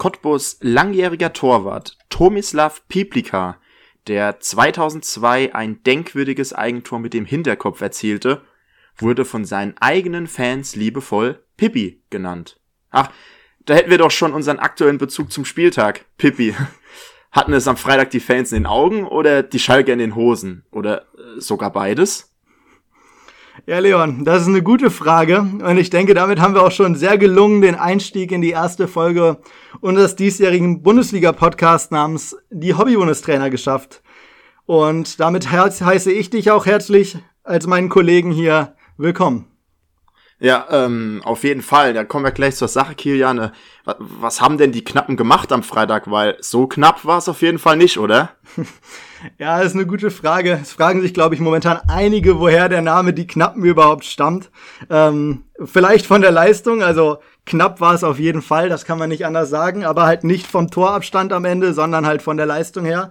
Cottbus langjähriger Torwart Tomislav Piplika, der 2002 ein denkwürdiges Eigentor mit dem Hinterkopf erzielte, wurde von seinen eigenen Fans liebevoll Pippi genannt. Ach, da hätten wir doch schon unseren aktuellen Bezug zum Spieltag. Pippi. Hatten es am Freitag die Fans in den Augen oder die Schalke in den Hosen? Oder äh, sogar beides? Ja, Leon, das ist eine gute Frage. Und ich denke, damit haben wir auch schon sehr gelungen den Einstieg in die erste Folge unseres diesjährigen Bundesliga-Podcasts namens Die Hobby-Bundestrainer geschafft. Und damit heiße ich dich auch herzlich als meinen Kollegen hier willkommen. Ja, ähm, auf jeden Fall. Da kommen wir gleich zur Sache, Kilian. Was haben denn die Knappen gemacht am Freitag? Weil so knapp war es auf jeden Fall nicht, oder? ja, ist eine gute Frage. Es fragen sich, glaube ich, momentan einige, woher der Name die Knappen überhaupt stammt. Ähm, vielleicht von der Leistung, also knapp war es auf jeden Fall, das kann man nicht anders sagen, aber halt nicht vom Torabstand am Ende, sondern halt von der Leistung her.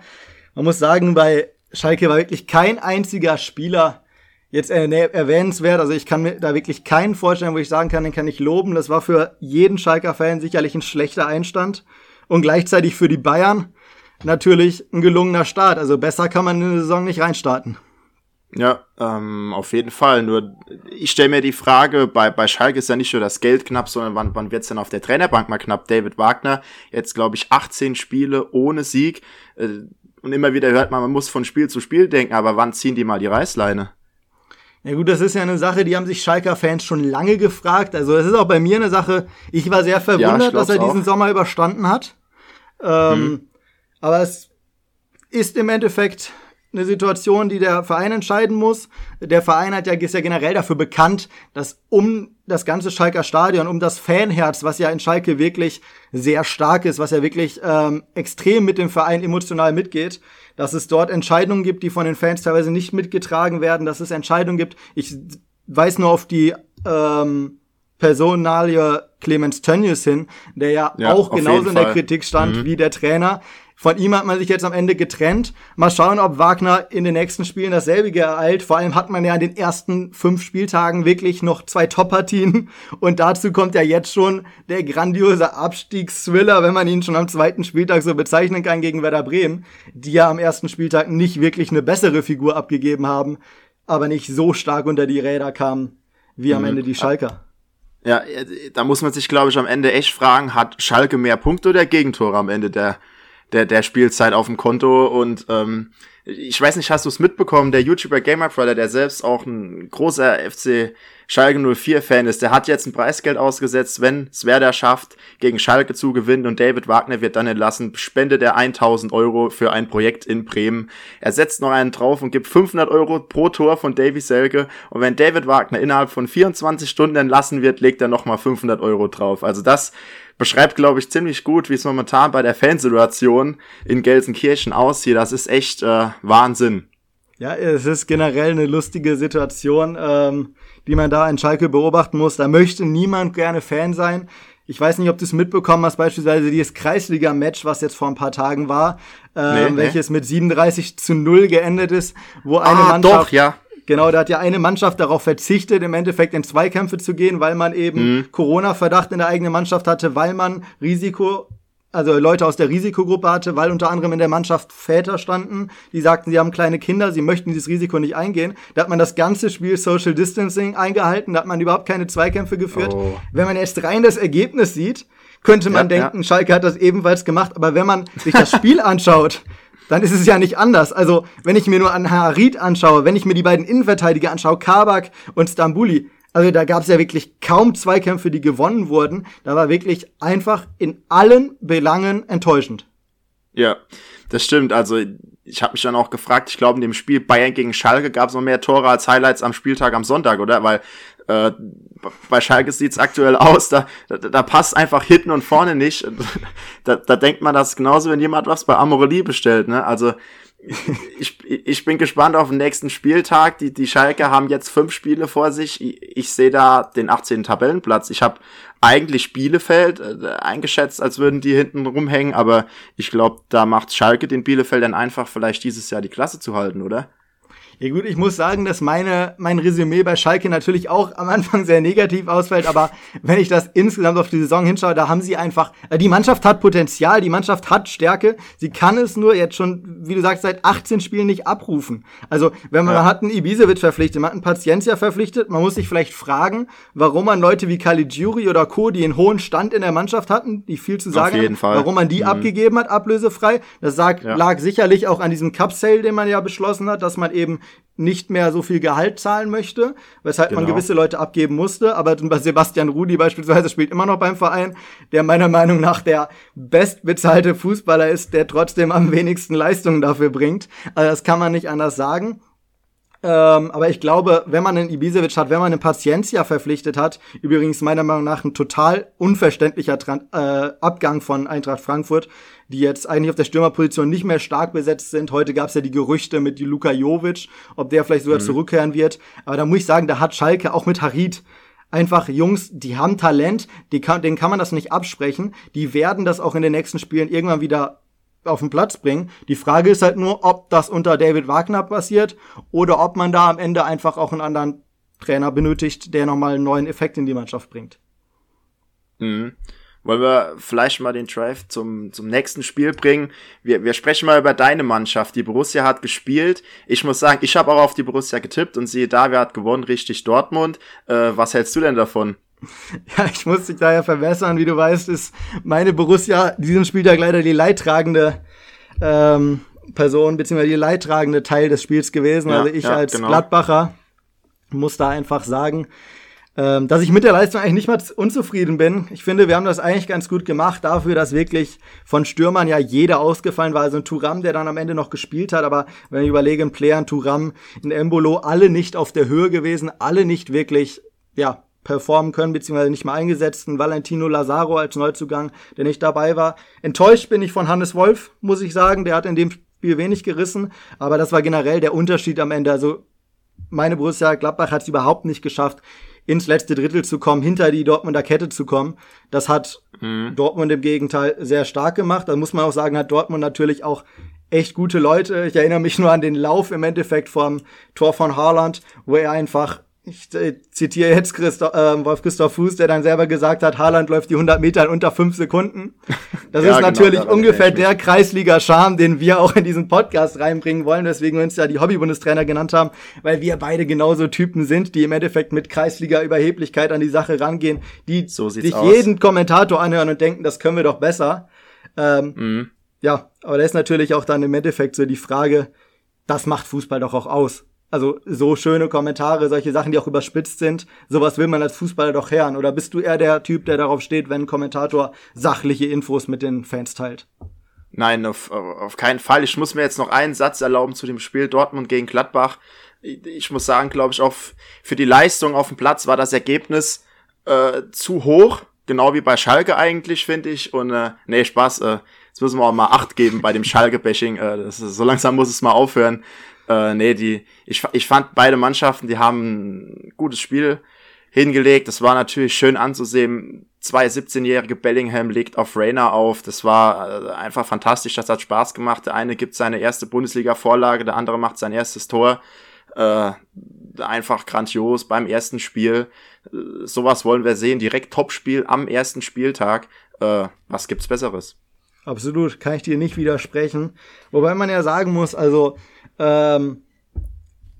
Man muss sagen, bei Schalke war wirklich kein einziger Spieler jetzt erwähnenswert. Also ich kann mir da wirklich keinen vorstellen, wo ich sagen kann, den kann ich loben. Das war für jeden Schalker-Fan sicherlich ein schlechter Einstand und gleichzeitig für die Bayern natürlich ein gelungener Start. Also besser kann man in eine Saison nicht reinstarten. Ja, ähm, auf jeden Fall. Nur ich stelle mir die Frage, bei, bei Schalke ist ja nicht nur das Geld knapp, sondern wann, wann wird's denn auf der Trainerbank mal knapp? David Wagner, jetzt glaube ich 18 Spiele ohne Sieg. Äh, und immer wieder hört man, man muss von Spiel zu Spiel denken, aber wann ziehen die mal die Reißleine? Ja gut, das ist ja eine Sache, die haben sich Schalker-Fans schon lange gefragt. Also es ist auch bei mir eine Sache, ich war sehr verwundert, ja, dass er diesen auch. Sommer überstanden hat. Ähm, hm. Aber es ist im Endeffekt eine Situation, die der Verein entscheiden muss. Der Verein hat ja, ist ja generell dafür bekannt, dass um das ganze Schalker Stadion, um das Fanherz, was ja in Schalke wirklich sehr stark ist, was ja wirklich ähm, extrem mit dem Verein emotional mitgeht, dass es dort Entscheidungen gibt, die von den Fans teilweise nicht mitgetragen werden, dass es Entscheidungen gibt. Ich weiß nur auf die ähm, Personalie Clemens Tönnies hin, der ja, ja auch genauso in der Kritik stand mhm. wie der Trainer. Von ihm hat man sich jetzt am Ende getrennt. Mal schauen, ob Wagner in den nächsten Spielen dasselbe ereilt. Vor allem hat man ja in den ersten fünf Spieltagen wirklich noch zwei Top-Partien. Und dazu kommt ja jetzt schon der grandiose Abstiegsthriller, wenn man ihn schon am zweiten Spieltag so bezeichnen kann, gegen Werder Bremen, die ja am ersten Spieltag nicht wirklich eine bessere Figur abgegeben haben, aber nicht so stark unter die Räder kamen wie am mhm. Ende die Schalker. Ja, da muss man sich, glaube ich, am Ende echt fragen, hat Schalke mehr Punkte oder Gegentore am Ende der der, der Spielzeit auf dem Konto und ähm, ich weiß nicht, hast du es mitbekommen, der YouTuber Gamer Brother, der selbst auch ein großer FC Schalke 04 Fan ist, der hat jetzt ein Preisgeld ausgesetzt, wenn Sverder schafft, gegen Schalke zu gewinnen und David Wagner wird dann entlassen, spendet er 1000 Euro für ein Projekt in Bremen. Er setzt noch einen drauf und gibt 500 Euro pro Tor von Davy Selke und wenn David Wagner innerhalb von 24 Stunden entlassen wird, legt er nochmal 500 Euro drauf. Also das beschreibt, glaube ich, ziemlich gut, wie es momentan bei der Fansituation in Gelsenkirchen aussieht. Das ist echt äh, Wahnsinn. Ja, es ist generell eine lustige Situation, ähm, die man da in Schalke beobachten muss. Da möchte niemand gerne Fan sein. Ich weiß nicht, ob du es mitbekommen hast, beispielsweise dieses Kreisliga-Match, was jetzt vor ein paar Tagen war, ähm, nee, welches nee. mit 37 zu 0 geendet ist, wo eine ah, Mannschaft doch, ja. Genau, da hat ja eine Mannschaft darauf verzichtet, im Endeffekt in Zweikämpfe zu gehen, weil man eben mhm. Corona-Verdacht in der eigenen Mannschaft hatte, weil man Risiko, also Leute aus der Risikogruppe hatte, weil unter anderem in der Mannschaft Väter standen, die sagten, sie haben kleine Kinder, sie möchten dieses Risiko nicht eingehen. Da hat man das ganze Spiel Social Distancing eingehalten, da hat man überhaupt keine Zweikämpfe geführt. Oh. Wenn man jetzt rein das Ergebnis sieht, könnte man ja, denken, ja. Schalke hat das ebenfalls gemacht, aber wenn man sich das Spiel anschaut, dann ist es ja nicht anders. Also, wenn ich mir nur an Harid anschaue, wenn ich mir die beiden Innenverteidiger anschaue, Kabak und Stambuli, also da gab es ja wirklich kaum Zweikämpfe, die gewonnen wurden. Da war wirklich einfach in allen Belangen enttäuschend. Ja, das stimmt. Also ich habe mich dann auch gefragt, ich glaube in dem Spiel Bayern gegen Schalke gab es noch mehr Tore als Highlights am Spieltag am Sonntag, oder? Weil äh, bei Schalke sieht's aktuell aus, da, da, da passt einfach hinten und vorne nicht. Da, da denkt man das genauso, wenn jemand was bei Amorelie bestellt, ne? Also ich, ich bin gespannt auf den nächsten Spieltag. Die, die Schalke haben jetzt fünf Spiele vor sich. Ich, ich sehe da den 18. Tabellenplatz. Ich habe eigentlich Bielefeld äh, eingeschätzt, als würden die hinten rumhängen, aber ich glaube, da macht Schalke den Bielefeld dann einfach vielleicht dieses Jahr die Klasse zu halten, oder? Ja gut, ich muss sagen, dass meine, mein Resümee bei Schalke natürlich auch am Anfang sehr negativ ausfällt, aber wenn ich das insgesamt auf die Saison hinschaue, da haben sie einfach, äh, die Mannschaft hat Potenzial, die Mannschaft hat Stärke, sie kann es nur jetzt schon, wie du sagst, seit 18 Spielen nicht abrufen. Also, wenn man, ja. man hat einen Ibisevic verpflichtet, man hat einen Paciencia verpflichtet, man muss sich vielleicht fragen, warum man Leute wie Caligiuri oder Co., die einen hohen Stand in der Mannschaft hatten, die viel zu sagen haben, warum man die mhm. abgegeben hat, ablösefrei. Das lag, ja. lag sicherlich auch an diesem Cup-Sale, den man ja beschlossen hat, dass man eben nicht mehr so viel Gehalt zahlen möchte, weshalb genau. man gewisse Leute abgeben musste. Aber Sebastian Rudi beispielsweise spielt immer noch beim Verein, der meiner Meinung nach der bestbezahlte Fußballer ist, der trotzdem am wenigsten Leistungen dafür bringt. Also das kann man nicht anders sagen. Ähm, aber ich glaube, wenn man einen Ibisevic hat, wenn man einen Paciencia verpflichtet hat, übrigens meiner Meinung nach ein total unverständlicher Tran äh, Abgang von Eintracht Frankfurt, die jetzt eigentlich auf der Stürmerposition nicht mehr stark besetzt sind. Heute gab es ja die Gerüchte mit Luka Jovic, ob der vielleicht sogar mhm. zurückkehren wird. Aber da muss ich sagen, da hat Schalke auch mit Harid einfach Jungs, die haben Talent, die kann, denen kann man das nicht absprechen. Die werden das auch in den nächsten Spielen irgendwann wieder auf den Platz bringen. Die Frage ist halt nur, ob das unter David Wagner passiert oder ob man da am Ende einfach auch einen anderen Trainer benötigt, der nochmal einen neuen Effekt in die Mannschaft bringt. Mhm. Wollen wir vielleicht mal den Drive zum, zum nächsten Spiel bringen? Wir, wir sprechen mal über deine Mannschaft. Die Borussia hat gespielt. Ich muss sagen, ich habe auch auf die Borussia getippt und siehe da, wer hat gewonnen? Richtig Dortmund. Äh, was hältst du denn davon? Ja, ich muss dich da ja verbessern. Wie du weißt, ist meine Borussia diesem Spieltag leider die leidtragende ähm, Person, beziehungsweise die leidtragende Teil des Spiels gewesen. Ja, also ich ja, als genau. Gladbacher muss da einfach sagen, ähm, dass ich mit der Leistung eigentlich nicht mal unzufrieden bin. Ich finde, wir haben das eigentlich ganz gut gemacht dafür, dass wirklich von Stürmern ja jeder ausgefallen war. Also ein Turam, der dann am Ende noch gespielt hat, aber wenn ich überlege, ein Player, ein Turam, ein Embolo, alle nicht auf der Höhe gewesen, alle nicht wirklich, ja, performen können, beziehungsweise nicht mal eingesetzt. Ein Valentino Lazaro als Neuzugang, der nicht dabei war. Enttäuscht bin ich von Hannes Wolf, muss ich sagen. Der hat in dem Spiel wenig gerissen, aber das war generell der Unterschied am Ende. Also meine Borussia Gladbach hat es überhaupt nicht geschafft, ins letzte Drittel zu kommen, hinter die Dortmunder Kette zu kommen. Das hat mhm. Dortmund im Gegenteil sehr stark gemacht. Da muss man auch sagen, hat Dortmund natürlich auch echt gute Leute. Ich erinnere mich nur an den Lauf im Endeffekt vom Tor von Haaland, wo er einfach ich äh, zitiere jetzt Christoph, äh, Wolf Christoph Fuß, der dann selber gesagt hat, Haaland läuft die 100 Meter in unter 5 Sekunden. Das ja, ist genau, natürlich genau, ungefähr der Kreisliga-Charme, den wir auch in diesen Podcast reinbringen wollen, weswegen wir uns ja die Hobby-Bundestrainer genannt haben, weil wir beide genauso Typen sind, die im Endeffekt mit Kreisliga-Überheblichkeit an die Sache rangehen, die so sich aus. jeden Kommentator anhören und denken, das können wir doch besser. Ähm, mhm. Ja, aber da ist natürlich auch dann im Endeffekt so die Frage, das macht Fußball doch auch aus. Also so schöne Kommentare, solche Sachen, die auch überspitzt sind, sowas will man als Fußballer doch hören. Oder bist du eher der Typ, der darauf steht, wenn ein Kommentator sachliche Infos mit den Fans teilt? Nein, auf, auf keinen Fall. Ich muss mir jetzt noch einen Satz erlauben zu dem Spiel Dortmund gegen Gladbach. Ich muss sagen, glaube ich, auch für die Leistung auf dem Platz war das Ergebnis äh, zu hoch. Genau wie bei Schalke eigentlich, finde ich. Und äh, nee, Spaß. Äh, jetzt müssen wir auch mal Acht geben bei dem Schalke-Bashing. Äh, so langsam muss es mal aufhören. Äh, nee, die, ich, ich fand beide Mannschaften, die haben ein gutes Spiel hingelegt. Das war natürlich schön anzusehen. Zwei 17-jährige Bellingham legt auf Rainer auf. Das war äh, einfach fantastisch. Das hat Spaß gemacht. Der eine gibt seine erste Bundesliga-Vorlage, der andere macht sein erstes Tor. Äh, einfach grandios beim ersten Spiel. Äh, sowas wollen wir sehen. Direkt Topspiel am ersten Spieltag. Äh, was gibt's Besseres? Absolut, kann ich dir nicht widersprechen. Wobei man ja sagen muss, also ähm,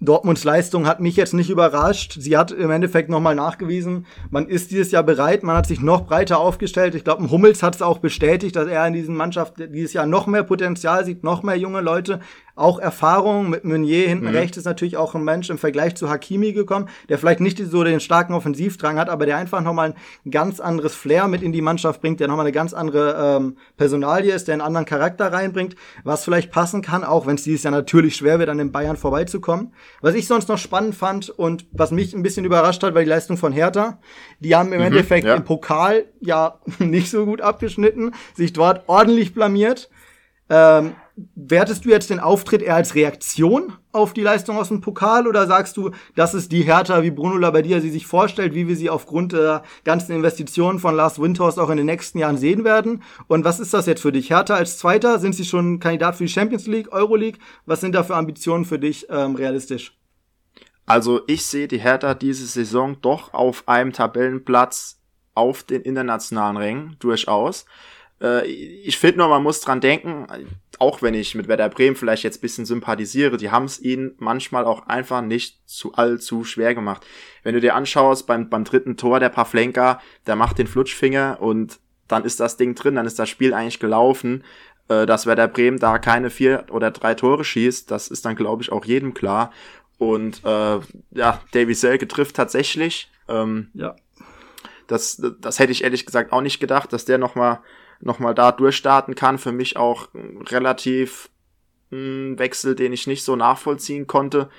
Dortmunds Leistung hat mich jetzt nicht überrascht. Sie hat im Endeffekt nochmal nachgewiesen, man ist dieses Jahr bereit, man hat sich noch breiter aufgestellt. Ich glaube, Hummels hat es auch bestätigt, dass er in diesen Mannschaft dieses Jahr noch mehr Potenzial sieht, noch mehr junge Leute auch Erfahrung mit Meunier hinten mhm. rechts ist natürlich auch ein Mensch im Vergleich zu Hakimi gekommen, der vielleicht nicht so den starken Offensivdrang hat, aber der einfach nochmal ein ganz anderes Flair mit in die Mannschaft bringt, der nochmal eine ganz andere ähm, Personalie ist, der einen anderen Charakter reinbringt, was vielleicht passen kann, auch wenn es dieses Jahr natürlich schwer wird, an den Bayern vorbeizukommen. Was ich sonst noch spannend fand und was mich ein bisschen überrascht hat, war die Leistung von Hertha. Die haben im mhm, Endeffekt ja. im Pokal ja nicht so gut abgeschnitten, sich dort ordentlich blamiert Ähm, wertest du jetzt den Auftritt eher als Reaktion auf die Leistung aus dem Pokal oder sagst du, das ist die Hertha, wie Bruno Labbadia sie sich vorstellt, wie wir sie aufgrund der ganzen Investitionen von Lars Windhorst auch in den nächsten Jahren sehen werden? Und was ist das jetzt für dich? Hertha als Zweiter? Sind sie schon Kandidat für die Champions League, Euroleague? Was sind da für Ambitionen für dich ähm, realistisch? Also ich sehe die Hertha diese Saison doch auf einem Tabellenplatz auf den internationalen Rängen durchaus. Äh, ich finde nur, man muss dran denken, auch wenn ich mit Werder Bremen vielleicht jetzt bisschen sympathisiere, die haben es ihnen manchmal auch einfach nicht zu allzu schwer gemacht. Wenn du dir anschaust, beim, beim dritten Tor der Pavlenka, der macht den Flutschfinger und dann ist das Ding drin, dann ist das Spiel eigentlich gelaufen. Äh, dass Werder Bremen da keine vier oder drei Tore schießt, das ist dann, glaube ich, auch jedem klar. Und äh, ja, Davy Selke trifft tatsächlich. Ähm, ja. Das, das hätte ich ehrlich gesagt auch nicht gedacht, dass der nochmal noch mal da durchstarten kann. Für mich auch relativ ein Wechsel, den ich nicht so nachvollziehen konnte.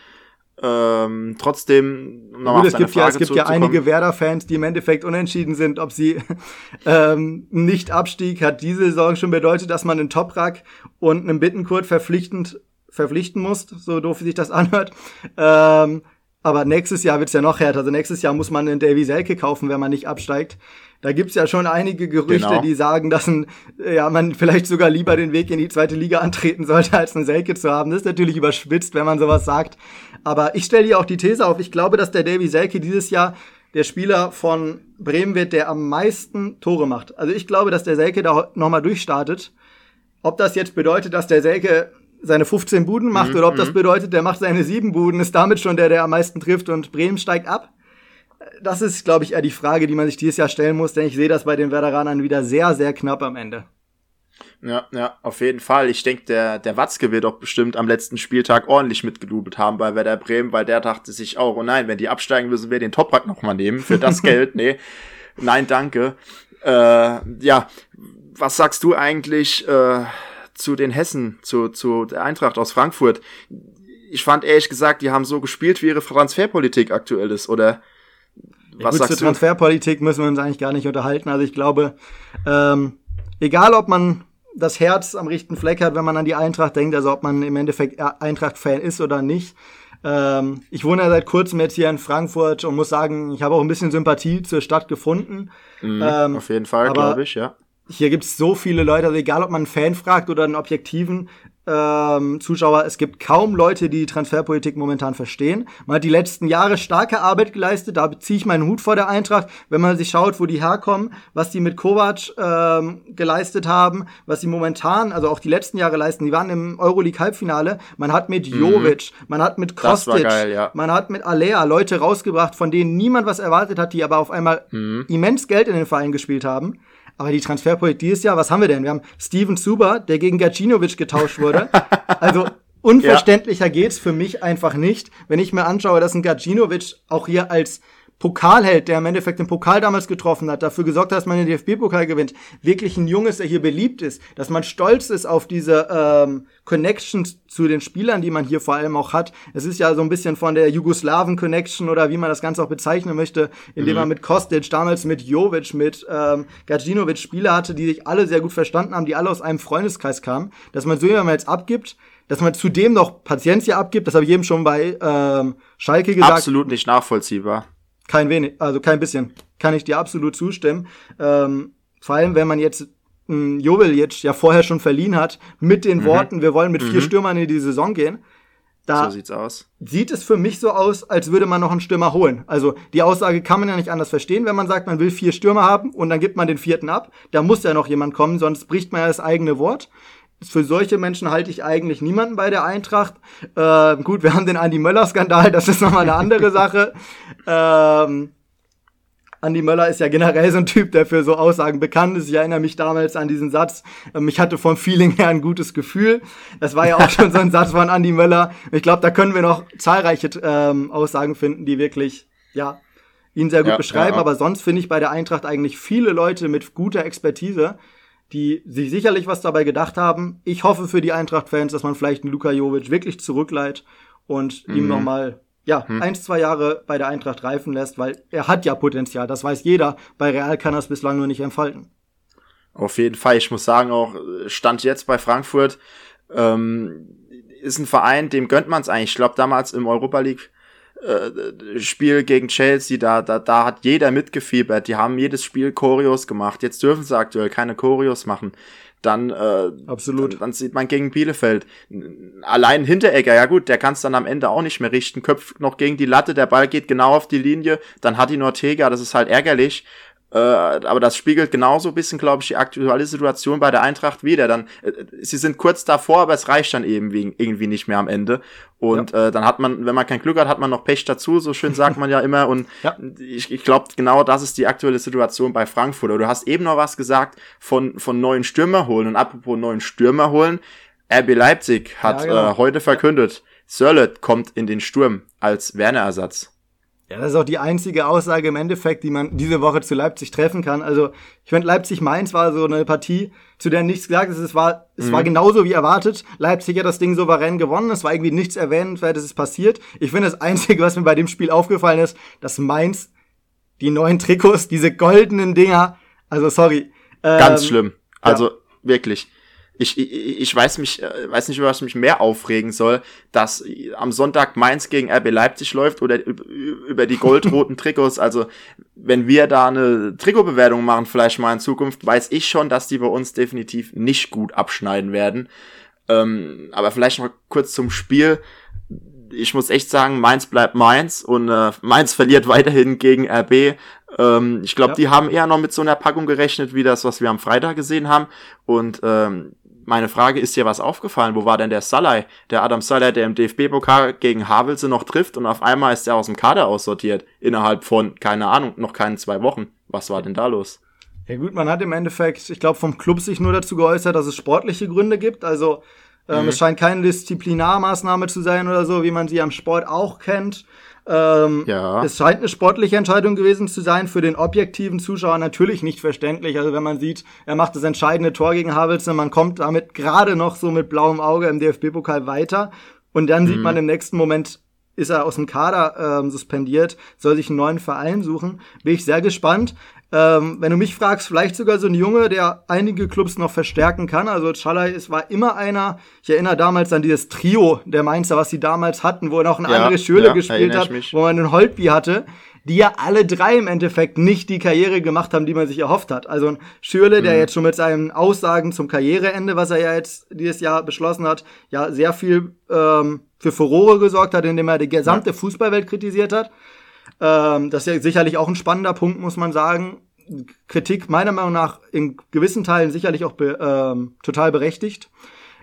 Ähm, trotzdem noch Gut, es gibt ja, es gibt ja einige Werder-Fans, die im Endeffekt unentschieden sind, ob sie ähm, nicht Abstieg hat diese Saison schon bedeutet, dass man einen Toprak und einen Bittenkurt verpflichtend verpflichten muss, so doof wie sich das anhört. Ähm, aber nächstes Jahr wird's ja noch härter. Also nächstes Jahr muss man einen Davy Selke kaufen, wenn man nicht absteigt. Da gibt's ja schon einige Gerüchte, genau. die sagen, dass ein, ja, man vielleicht sogar lieber den Weg in die zweite Liga antreten sollte, als einen Selke zu haben. Das ist natürlich überspitzt, wenn man sowas sagt. Aber ich stelle hier auch die These auf. Ich glaube, dass der Davy Selke dieses Jahr der Spieler von Bremen wird, der am meisten Tore macht. Also ich glaube, dass der Selke da nochmal durchstartet. Ob das jetzt bedeutet, dass der Selke seine 15 Buden macht mhm, oder ob das mhm. bedeutet, der macht seine sieben Buden, ist damit schon der, der am meisten trifft und Bremen steigt ab. Das ist, glaube ich, eher die Frage, die man sich dieses Jahr stellen muss, denn ich sehe das bei den Werderanern wieder sehr, sehr knapp am Ende. Ja, ja, auf jeden Fall. Ich denke, der, der Watzke wird doch bestimmt am letzten Spieltag ordentlich mitgedubelt haben bei Werder Bremen, weil der dachte sich auch, oh nein, wenn die absteigen, müssen wir den Toprak nochmal nehmen für das Geld. Nee, nein, danke. Äh, ja, was sagst du eigentlich äh, zu den Hessen, zu, zu der Eintracht aus Frankfurt? Ich fand ehrlich gesagt, die haben so gespielt, wie ihre Transferpolitik aktuell ist, oder? Was ja, gut, zur Transferpolitik müssen wir uns eigentlich gar nicht unterhalten. Also ich glaube, ähm, egal ob man das Herz am richtigen Fleck hat, wenn man an die Eintracht denkt, also ob man im Endeffekt Eintracht-Fan ist oder nicht. Ähm, ich wohne ja seit kurzem jetzt hier in Frankfurt und muss sagen, ich habe auch ein bisschen Sympathie zur Stadt gefunden. Mhm, ähm, auf jeden Fall, glaube ich, ja. Hier gibt's so viele Leute, also egal ob man einen Fan fragt oder einen objektiven, ähm, Zuschauer, es gibt kaum Leute, die die Transferpolitik momentan verstehen. Man hat die letzten Jahre starke Arbeit geleistet, da ziehe ich meinen Hut vor der Eintracht, wenn man sich schaut, wo die herkommen, was die mit Kovac ähm, geleistet haben, was sie momentan, also auch die letzten Jahre leisten, die waren im Euroleague-Halbfinale, man hat mit mhm. Jovic, man hat mit Kostic, geil, ja. man hat mit Alea Leute rausgebracht, von denen niemand was erwartet hat, die aber auf einmal mhm. immens Geld in den Verein gespielt haben. Aber die Transferpolitik dieses Jahr, was haben wir denn? Wir haben Steven Zuber, der gegen Gacinovic getauscht wurde. also unverständlicher ja. geht's für mich einfach nicht, wenn ich mir anschaue, dass ein Gacinovic auch hier als Pokalheld, der im Endeffekt den Pokal damals getroffen hat, dafür gesorgt hat, dass man den DFB-Pokal gewinnt, wirklich ein Junges, der hier beliebt ist, dass man stolz ist auf diese ähm, Connections zu den Spielern, die man hier vor allem auch hat. Es ist ja so ein bisschen von der Jugoslawen-Connection oder wie man das Ganze auch bezeichnen möchte, indem mhm. man mit Kostic, damals mit Jovic, mit ähm, Gacinovic Spieler hatte, die sich alle sehr gut verstanden haben, die alle aus einem Freundeskreis kamen, dass man so jemanden jetzt abgibt, dass man zudem noch Paciencia abgibt, das habe ich eben schon bei ähm, Schalke gesagt. Absolut nicht nachvollziehbar. Kein wenig, also kein bisschen. Kann ich dir absolut zustimmen. Ähm, vor allem, wenn man jetzt einen Jovel jetzt ja vorher schon verliehen hat, mit den mhm. Worten, wir wollen mit mhm. vier Stürmern in die Saison gehen. Da so sieht's aus. Sieht es für mich so aus, als würde man noch einen Stürmer holen. Also die Aussage kann man ja nicht anders verstehen, wenn man sagt, man will vier Stürmer haben und dann gibt man den vierten ab. Da muss ja noch jemand kommen, sonst bricht man ja das eigene Wort für solche Menschen halte ich eigentlich niemanden bei der Eintracht. Äh, gut, wir haben den Andi Möller-Skandal, das ist nochmal eine andere Sache. Ähm, Andi Möller ist ja generell so ein Typ, der für so Aussagen bekannt ist. Ich erinnere mich damals an diesen Satz. Ähm, ich hatte vom Feeling her ein gutes Gefühl. Das war ja auch schon so ein Satz von Andi Möller. Ich glaube, da können wir noch zahlreiche ähm, Aussagen finden, die wirklich, ja, ihn sehr gut ja, beschreiben. Ja. Aber sonst finde ich bei der Eintracht eigentlich viele Leute mit guter Expertise die sich sicherlich was dabei gedacht haben. Ich hoffe für die Eintracht-Fans, dass man vielleicht einen Luka Jovic wirklich zurückleiht und mhm. ihm nochmal ja, hm. eins, zwei Jahre bei der Eintracht reifen lässt, weil er hat ja Potenzial, das weiß jeder. Bei Real kann er es bislang nur nicht entfalten. Auf jeden Fall. Ich muss sagen, auch Stand jetzt bei Frankfurt ähm, ist ein Verein, dem gönnt man es eigentlich. Ich glaube, damals im Europa League äh, Spiel gegen Chelsea, da, da, da hat jeder mitgefiebert. Die haben jedes Spiel Choreos gemacht. Jetzt dürfen sie aktuell keine Choreos machen. Dann, äh, Absolut. Dann, dann sieht man gegen Bielefeld. Allein Hinteregger, ja gut, der kann es dann am Ende auch nicht mehr richten. Köpft noch gegen die Latte, der Ball geht genau auf die Linie. Dann hat ihn Ortega, das ist halt ärgerlich. Äh, aber das spiegelt genauso ein bisschen, glaube ich, die aktuelle Situation bei der Eintracht wieder. Dann, äh, sie sind kurz davor, aber es reicht dann eben wie, irgendwie nicht mehr am Ende. Und ja. äh, dann hat man, wenn man kein Glück hat, hat man noch Pech dazu, so schön sagt man ja immer. Und ja. ich, ich glaube, genau das ist die aktuelle Situation bei Frankfurt. Du hast eben noch was gesagt von, von neuen Stürmer holen. Und apropos neuen Stürmer holen, RB Leipzig hat ja, genau. äh, heute verkündet, Sörlet kommt in den Sturm als Werner-Ersatz. Ja, das ist auch die einzige Aussage im Endeffekt, die man diese Woche zu Leipzig treffen kann. Also ich finde, Leipzig-Mainz war so eine Partie, zu der nichts gesagt ist. Es war, es mhm. war genauso wie erwartet. Leipzig hat das Ding souverän gewonnen. Es war irgendwie nichts erwähnenswertes ist passiert. Ich finde, das Einzige, was mir bei dem Spiel aufgefallen ist, dass Mainz die neuen Trikots, diese goldenen Dinger, also sorry. Ähm, Ganz schlimm. Also ja. wirklich ich, ich, ich weiß mich, äh, weiß nicht, über was mich mehr aufregen soll, dass am Sonntag Mainz gegen RB Leipzig läuft oder über die goldroten Trikots. Also, wenn wir da eine Trikotbewertung machen, vielleicht mal in Zukunft, weiß ich schon, dass die bei uns definitiv nicht gut abschneiden werden. Ähm, aber vielleicht noch kurz zum Spiel. Ich muss echt sagen, Mainz bleibt Mainz und äh, Mainz verliert weiterhin gegen RB. Ähm, ich glaube, ja. die haben eher noch mit so einer Packung gerechnet, wie das, was wir am Freitag gesehen haben. Und ähm, meine Frage, ist dir was aufgefallen? Wo war denn der Salai? Der Adam Salai, der im DFB-Pokal gegen Havelse noch trifft und auf einmal ist er aus dem Kader aussortiert. Innerhalb von, keine Ahnung, noch keinen zwei Wochen. Was war denn da los? Ja gut, man hat im Endeffekt, ich glaube, vom Club sich nur dazu geäußert, dass es sportliche Gründe gibt. Also ähm, mhm. es scheint keine Disziplinarmaßnahme zu sein oder so, wie man sie am Sport auch kennt. Ähm, ja. Es scheint eine sportliche Entscheidung gewesen zu sein, für den objektiven Zuschauer natürlich nicht verständlich. Also wenn man sieht, er macht das entscheidende Tor gegen Havelse, man kommt damit gerade noch so mit blauem Auge im DFB-Pokal weiter und dann mhm. sieht man im nächsten Moment, ist er aus dem Kader ähm, suspendiert, soll sich einen neuen Verein suchen. Bin ich sehr gespannt. Ähm, wenn du mich fragst, vielleicht sogar so ein Junge, der einige Clubs noch verstärken kann. Also Chalai, es war immer einer, ich erinnere damals an dieses Trio der Mainzer, was sie damals hatten, wo er noch ein ja, anderes Schüler ja, gespielt hat, wo man einen Holtby hatte, die ja alle drei im Endeffekt nicht die Karriere gemacht haben, die man sich erhofft hat. Also ein Schürle, der mhm. jetzt schon mit seinen Aussagen zum Karriereende, was er ja jetzt dieses Jahr beschlossen hat, ja sehr viel ähm, für Furore gesorgt hat, indem er die gesamte ja. Fußballwelt kritisiert hat. Ähm, das ist ja sicherlich auch ein spannender Punkt, muss man sagen. Kritik meiner Meinung nach in gewissen Teilen sicherlich auch be, ähm, total berechtigt.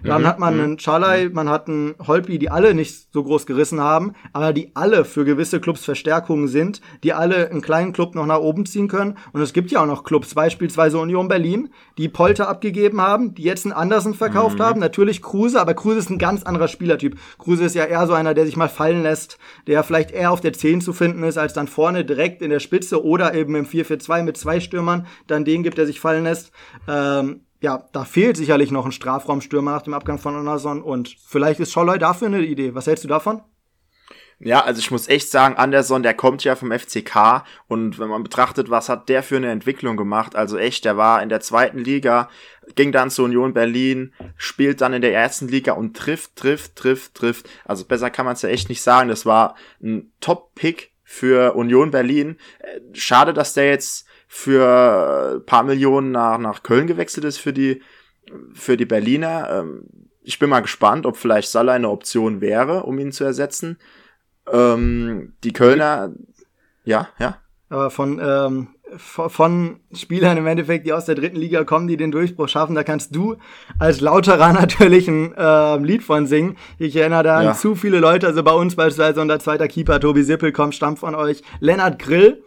Dann mhm. hat man einen Chalai, mhm. man hat einen Holpi, die alle nicht so groß gerissen haben, aber die alle für gewisse Clubs Verstärkungen sind, die alle einen kleinen Club noch nach oben ziehen können. Und es gibt ja auch noch Clubs, beispielsweise Union Berlin, die Polter abgegeben haben, die jetzt einen Andersen verkauft mhm. haben. Natürlich Kruse, aber Kruse ist ein ganz anderer Spielertyp. Kruse ist ja eher so einer, der sich mal fallen lässt, der vielleicht eher auf der 10 zu finden ist, als dann vorne direkt in der Spitze oder eben im 4-4-2 mit zwei Stürmern dann den gibt, der sich fallen lässt. Ähm, ja, da fehlt sicherlich noch ein Strafraumstürmer nach dem Abgang von Anderson und vielleicht ist Scholloy dafür eine Idee. Was hältst du davon? Ja, also ich muss echt sagen, Anderson, der kommt ja vom FCK und wenn man betrachtet, was hat der für eine Entwicklung gemacht, also echt, der war in der zweiten Liga, ging dann zur Union Berlin, spielt dann in der ersten Liga und trifft, trifft, trifft, trifft. Also besser kann man es ja echt nicht sagen. Das war ein Top-Pick für Union Berlin. Äh, schade, dass der jetzt für paar Millionen nach, nach Köln gewechselt ist für die, für die Berliner. Ähm, ich bin mal gespannt, ob vielleicht Salah eine Option wäre, um ihn zu ersetzen. Ähm, die Kölner, ja, ja. Aber von, ähm, von Spielern im Endeffekt, die aus der dritten Liga kommen, die den Durchbruch schaffen, da kannst du als Lauterer natürlich ein äh, Lied von singen. Ich erinnere da ja. an zu viele Leute, also bei uns beispielsweise unser zweiter Keeper, Tobi Sippel, kommt, stammt von euch. Lennart Grill,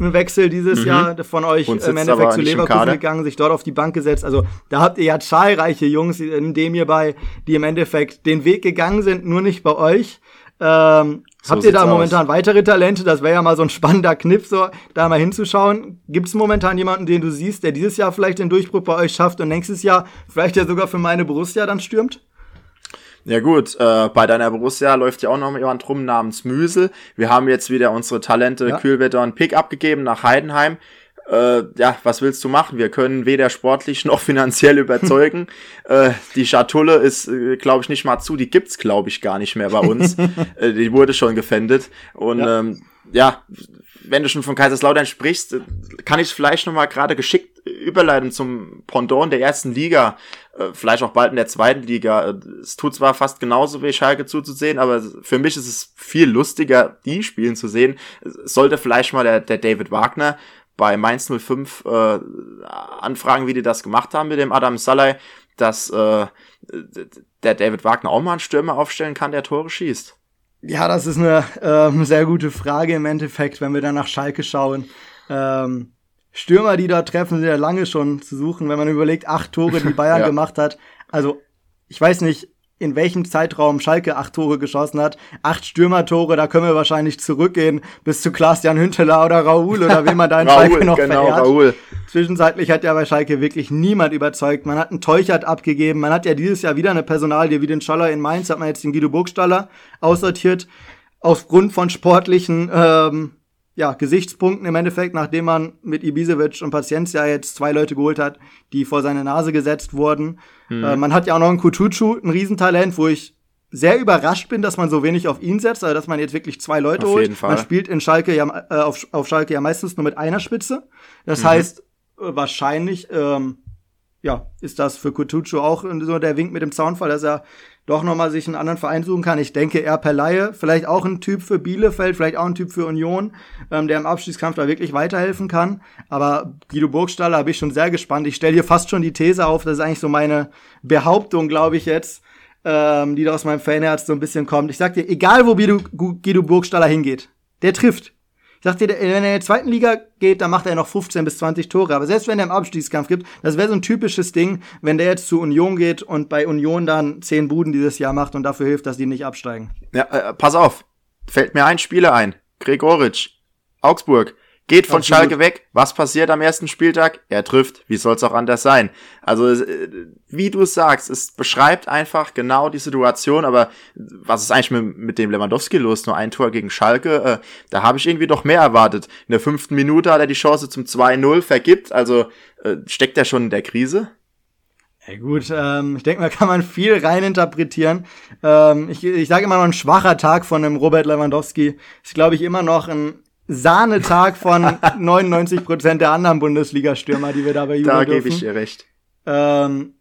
ein Wechsel dieses mhm. Jahr von euch im Endeffekt zu Leverkusen gegangen, sich dort auf die Bank gesetzt. Also da habt ihr ja zahlreiche Jungs in dem hierbei, die im Endeffekt den Weg gegangen sind, nur nicht bei euch. Ähm, so habt ihr da momentan aus. weitere Talente? Das wäre ja mal so ein spannender Kniff, so da mal hinzuschauen. Gibt es momentan jemanden, den du siehst, der dieses Jahr vielleicht den Durchbruch bei euch schafft und nächstes Jahr vielleicht ja sogar für meine Borussia dann stürmt? Ja gut, äh, bei deiner Borussia läuft ja auch noch jemand rum namens Müsel. Wir haben jetzt wieder unsere Talente ja. Kühlwetter und Pick abgegeben nach Heidenheim. äh, ja, was willst du machen? Wir können weder sportlich noch finanziell überzeugen. äh, die Schatulle ist, äh, glaube ich, nicht mal zu. Die gibt's, glaube ich, gar nicht mehr bei uns. äh, die wurde schon gefändet. Und ja, ähm, ja wenn du schon von Kaiserslautern sprichst, äh, kann ich vielleicht noch mal gerade geschickt überleiten zum Pendant der ersten Liga, vielleicht auch bald in der zweiten Liga. Äh, es tut zwar fast genauso wie Schalke zuzusehen, aber für mich ist es viel lustiger, die spielen zu sehen. sollte vielleicht mal der, der David Wagner bei Mainz 05 äh, anfragen, wie die das gemacht haben mit dem Adam Salai, dass äh, der David Wagner auch mal einen Stürmer aufstellen kann, der Tore schießt. Ja, das ist eine ähm, sehr gute Frage im Endeffekt, wenn wir dann nach Schalke schauen. Ähm, Stürmer, die da treffen, sind ja lange schon zu suchen, wenn man überlegt, acht Tore, die Bayern ja. gemacht hat. Also, ich weiß nicht, in welchem Zeitraum Schalke acht Tore geschossen hat. Acht Stürmertore, da können wir wahrscheinlich zurückgehen bis zu Klaas-Jan Hünteler oder Raoul oder wen man da in Raoul, Schalke noch genau, verehrt. Raoul. Zwischenzeitlich hat ja bei Schalke wirklich niemand überzeugt. Man hat einen Teuchert abgegeben. Man hat ja dieses Jahr wieder eine Personalie wie den Schaller in Mainz, hat man jetzt den Guido Burgstaller aussortiert. Aufgrund von sportlichen ähm, ja, Gesichtspunkten im Endeffekt, nachdem man mit Ibisevic und Paciencia jetzt zwei Leute geholt hat, die vor seine Nase gesetzt wurden. Mhm. Äh, man hat ja auch noch einen Kutucu, ein Riesentalent, wo ich sehr überrascht bin, dass man so wenig auf ihn setzt, also dass man jetzt wirklich zwei Leute auf holt. Jeden Fall. Man spielt in Schalke ja äh, auf, auf Schalke ja meistens nur mit einer Spitze. Das mhm. heißt, äh, wahrscheinlich ähm, ja, ist das für Kutucu auch so der Wink mit dem Zaunfall, dass er doch nochmal sich einen anderen Verein suchen kann. Ich denke, er per Laie, vielleicht auch ein Typ für Bielefeld, vielleicht auch ein Typ für Union, ähm, der im Abstiegskampf da wirklich weiterhelfen kann. Aber Guido Burgstaller habe ich schon sehr gespannt. Ich stelle hier fast schon die These auf, das ist eigentlich so meine Behauptung, glaube ich jetzt, ähm, die da aus meinem Fanherz so ein bisschen kommt. Ich sag dir, egal wo Guido, Guido Burgstaller hingeht, der trifft. Ich dachte, wenn er in der zweiten Liga geht, dann macht er noch 15 bis 20 Tore. Aber selbst wenn er im Abstiegskampf gibt, das wäre so ein typisches Ding, wenn der jetzt zu Union geht und bei Union dann 10 Buden dieses Jahr macht und dafür hilft, dass die nicht absteigen. Ja, äh, pass auf. Fällt mir ein Spieler ein. Gregoritsch. Augsburg. Geht von Absolut. Schalke weg. Was passiert am ersten Spieltag? Er trifft. Wie soll es auch anders sein? Also, äh, wie du sagst, es beschreibt einfach genau die Situation. Aber was ist eigentlich mit, mit dem Lewandowski los? Nur ein Tor gegen Schalke. Äh, da habe ich irgendwie doch mehr erwartet. In der fünften Minute hat er die Chance zum 2-0 vergibt. Also äh, steckt er schon in der Krise? Ja gut, ähm, ich denke, da kann man viel reininterpretieren. Ähm, ich ich sage immer noch, ein schwacher Tag von dem Robert Lewandowski ist, glaube ich, immer noch ein Sahnetag von 99 Prozent der anderen Bundesliga-Stürmer, die wir da bei Juve Da gebe ich dir recht. Ähm,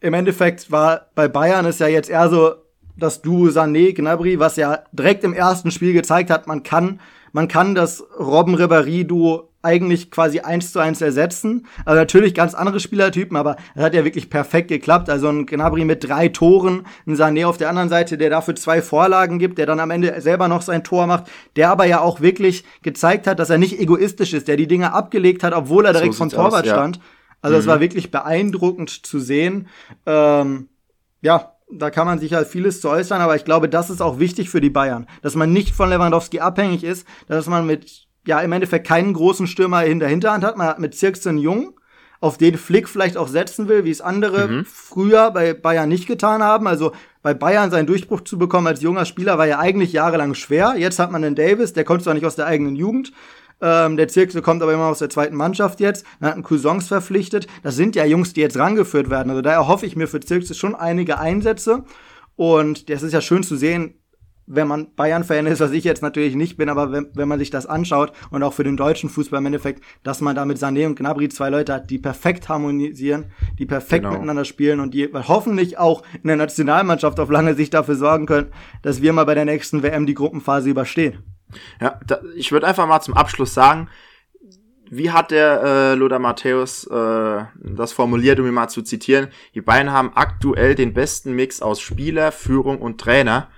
Im Endeffekt war bei Bayern ist ja jetzt eher so das Duo Sané Gnabry, was ja direkt im ersten Spiel gezeigt hat, man kann man kann das Robben Ribéry Duo eigentlich quasi eins zu eins ersetzen. Also natürlich ganz andere Spielertypen, aber es hat ja wirklich perfekt geklappt. Also ein Gnabry mit drei Toren, ein Sané auf der anderen Seite, der dafür zwei Vorlagen gibt, der dann am Ende selber noch sein Tor macht, der aber ja auch wirklich gezeigt hat, dass er nicht egoistisch ist, der die Dinge abgelegt hat, obwohl er direkt so vom Torwart aus, ja. stand. Also es mhm. war wirklich beeindruckend zu sehen. Ähm, ja, da kann man sich halt vieles zu äußern, aber ich glaube, das ist auch wichtig für die Bayern, dass man nicht von Lewandowski abhängig ist, dass man mit ja im Endeffekt keinen großen Stürmer in der Hinterhand hat. Man hat mit Zirksen Jung, auf den Flick vielleicht auch setzen will, wie es andere mhm. früher bei Bayern nicht getan haben. Also bei Bayern seinen Durchbruch zu bekommen als junger Spieler war ja eigentlich jahrelang schwer. Jetzt hat man den Davis, der kommt zwar nicht aus der eigenen Jugend. Ähm, der Zirkel kommt aber immer aus der zweiten Mannschaft jetzt. Man hat einen Cousins verpflichtet. Das sind ja Jungs, die jetzt rangeführt werden. Also daher hoffe ich mir für Zirkel schon einige Einsätze. Und das ist ja schön zu sehen, wenn man Bayern-Fan ist, was ich jetzt natürlich nicht bin, aber wenn, wenn man sich das anschaut und auch für den deutschen Fußball im Endeffekt, dass man da mit Sané und Gnabry zwei Leute hat, die perfekt harmonisieren, die perfekt genau. miteinander spielen und die hoffentlich auch in der Nationalmannschaft auf lange Sicht dafür sorgen können, dass wir mal bei der nächsten WM die Gruppenphase überstehen. Ja, da, ich würde einfach mal zum Abschluss sagen, wie hat der äh, Lothar Matthäus äh, das formuliert, um ihn mal zu zitieren? Die Bayern haben aktuell den besten Mix aus Spieler, Führung und Trainer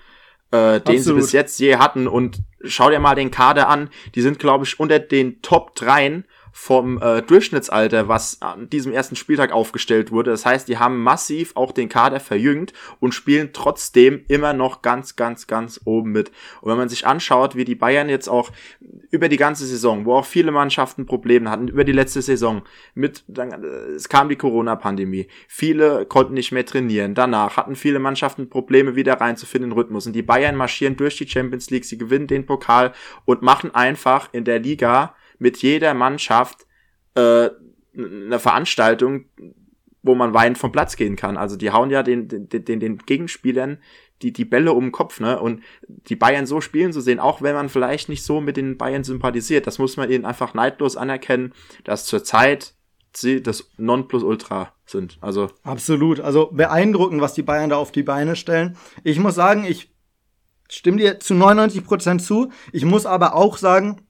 äh, den sie bis jetzt je hatten. Und schau dir mal den Kader an. Die sind, glaube ich, unter den Top 3 vom äh, Durchschnittsalter, was an diesem ersten Spieltag aufgestellt wurde. Das heißt, die haben massiv auch den Kader verjüngt und spielen trotzdem immer noch ganz, ganz, ganz oben mit. Und wenn man sich anschaut, wie die Bayern jetzt auch über die ganze Saison, wo auch viele Mannschaften Probleme hatten, über die letzte Saison, mit, dann, äh, es kam die Corona-Pandemie, viele konnten nicht mehr trainieren, danach hatten viele Mannschaften Probleme, wieder reinzufinden in den Rhythmus. Und die Bayern marschieren durch die Champions League, sie gewinnen den Pokal und machen einfach in der Liga mit jeder Mannschaft äh, eine Veranstaltung, wo man weinend vom Platz gehen kann. Also die hauen ja den, den, den, den Gegenspielern die, die Bälle um den Kopf, ne? Und die Bayern so spielen zu sehen, auch wenn man vielleicht nicht so mit den Bayern sympathisiert, das muss man ihnen einfach neidlos anerkennen, dass zurzeit sie das Nonplusultra sind. Also absolut, also beeindruckend, was die Bayern da auf die Beine stellen. Ich muss sagen, ich stimme dir zu 99 Prozent zu. Ich muss aber auch sagen,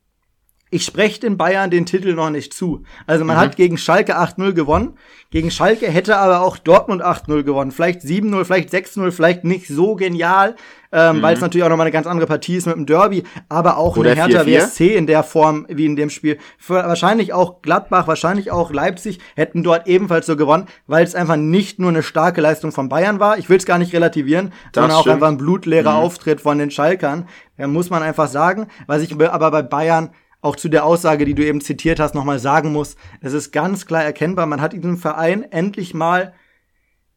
ich spreche den Bayern den Titel noch nicht zu. Also man mhm. hat gegen Schalke 8-0 gewonnen. Gegen Schalke hätte aber auch Dortmund 8-0 gewonnen. Vielleicht 7-0, vielleicht 6-0, vielleicht nicht so genial, ähm, mhm. weil es natürlich auch nochmal eine ganz andere Partie ist mit dem Derby, aber auch Oder eine Hertha 4 -4. WSC in der Form wie in dem Spiel. Für wahrscheinlich auch Gladbach, wahrscheinlich auch Leipzig hätten dort ebenfalls so gewonnen, weil es einfach nicht nur eine starke Leistung von Bayern war. Ich will es gar nicht relativieren, das sondern stimmt. auch einfach ein blutleerer mhm. Auftritt von den Schalkern. Da muss man einfach sagen, was ich aber bei Bayern auch zu der Aussage, die du eben zitiert hast, nochmal sagen muss. Es ist ganz klar erkennbar, man hat in diesem Verein endlich mal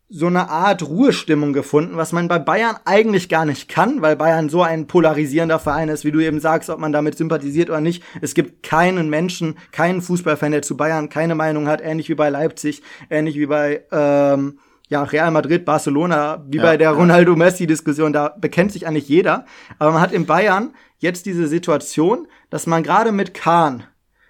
so eine Art Ruhestimmung gefunden, was man bei Bayern eigentlich gar nicht kann, weil Bayern so ein polarisierender Verein ist, wie du eben sagst, ob man damit sympathisiert oder nicht. Es gibt keinen Menschen, keinen Fußballfan, der zu Bayern keine Meinung hat, ähnlich wie bei Leipzig, ähnlich wie bei ähm, ja, Real Madrid, Barcelona, wie ja, bei der Ronaldo-Messi-Diskussion, da bekennt sich eigentlich jeder. Aber man hat in Bayern jetzt diese Situation, dass man gerade mit Kahn,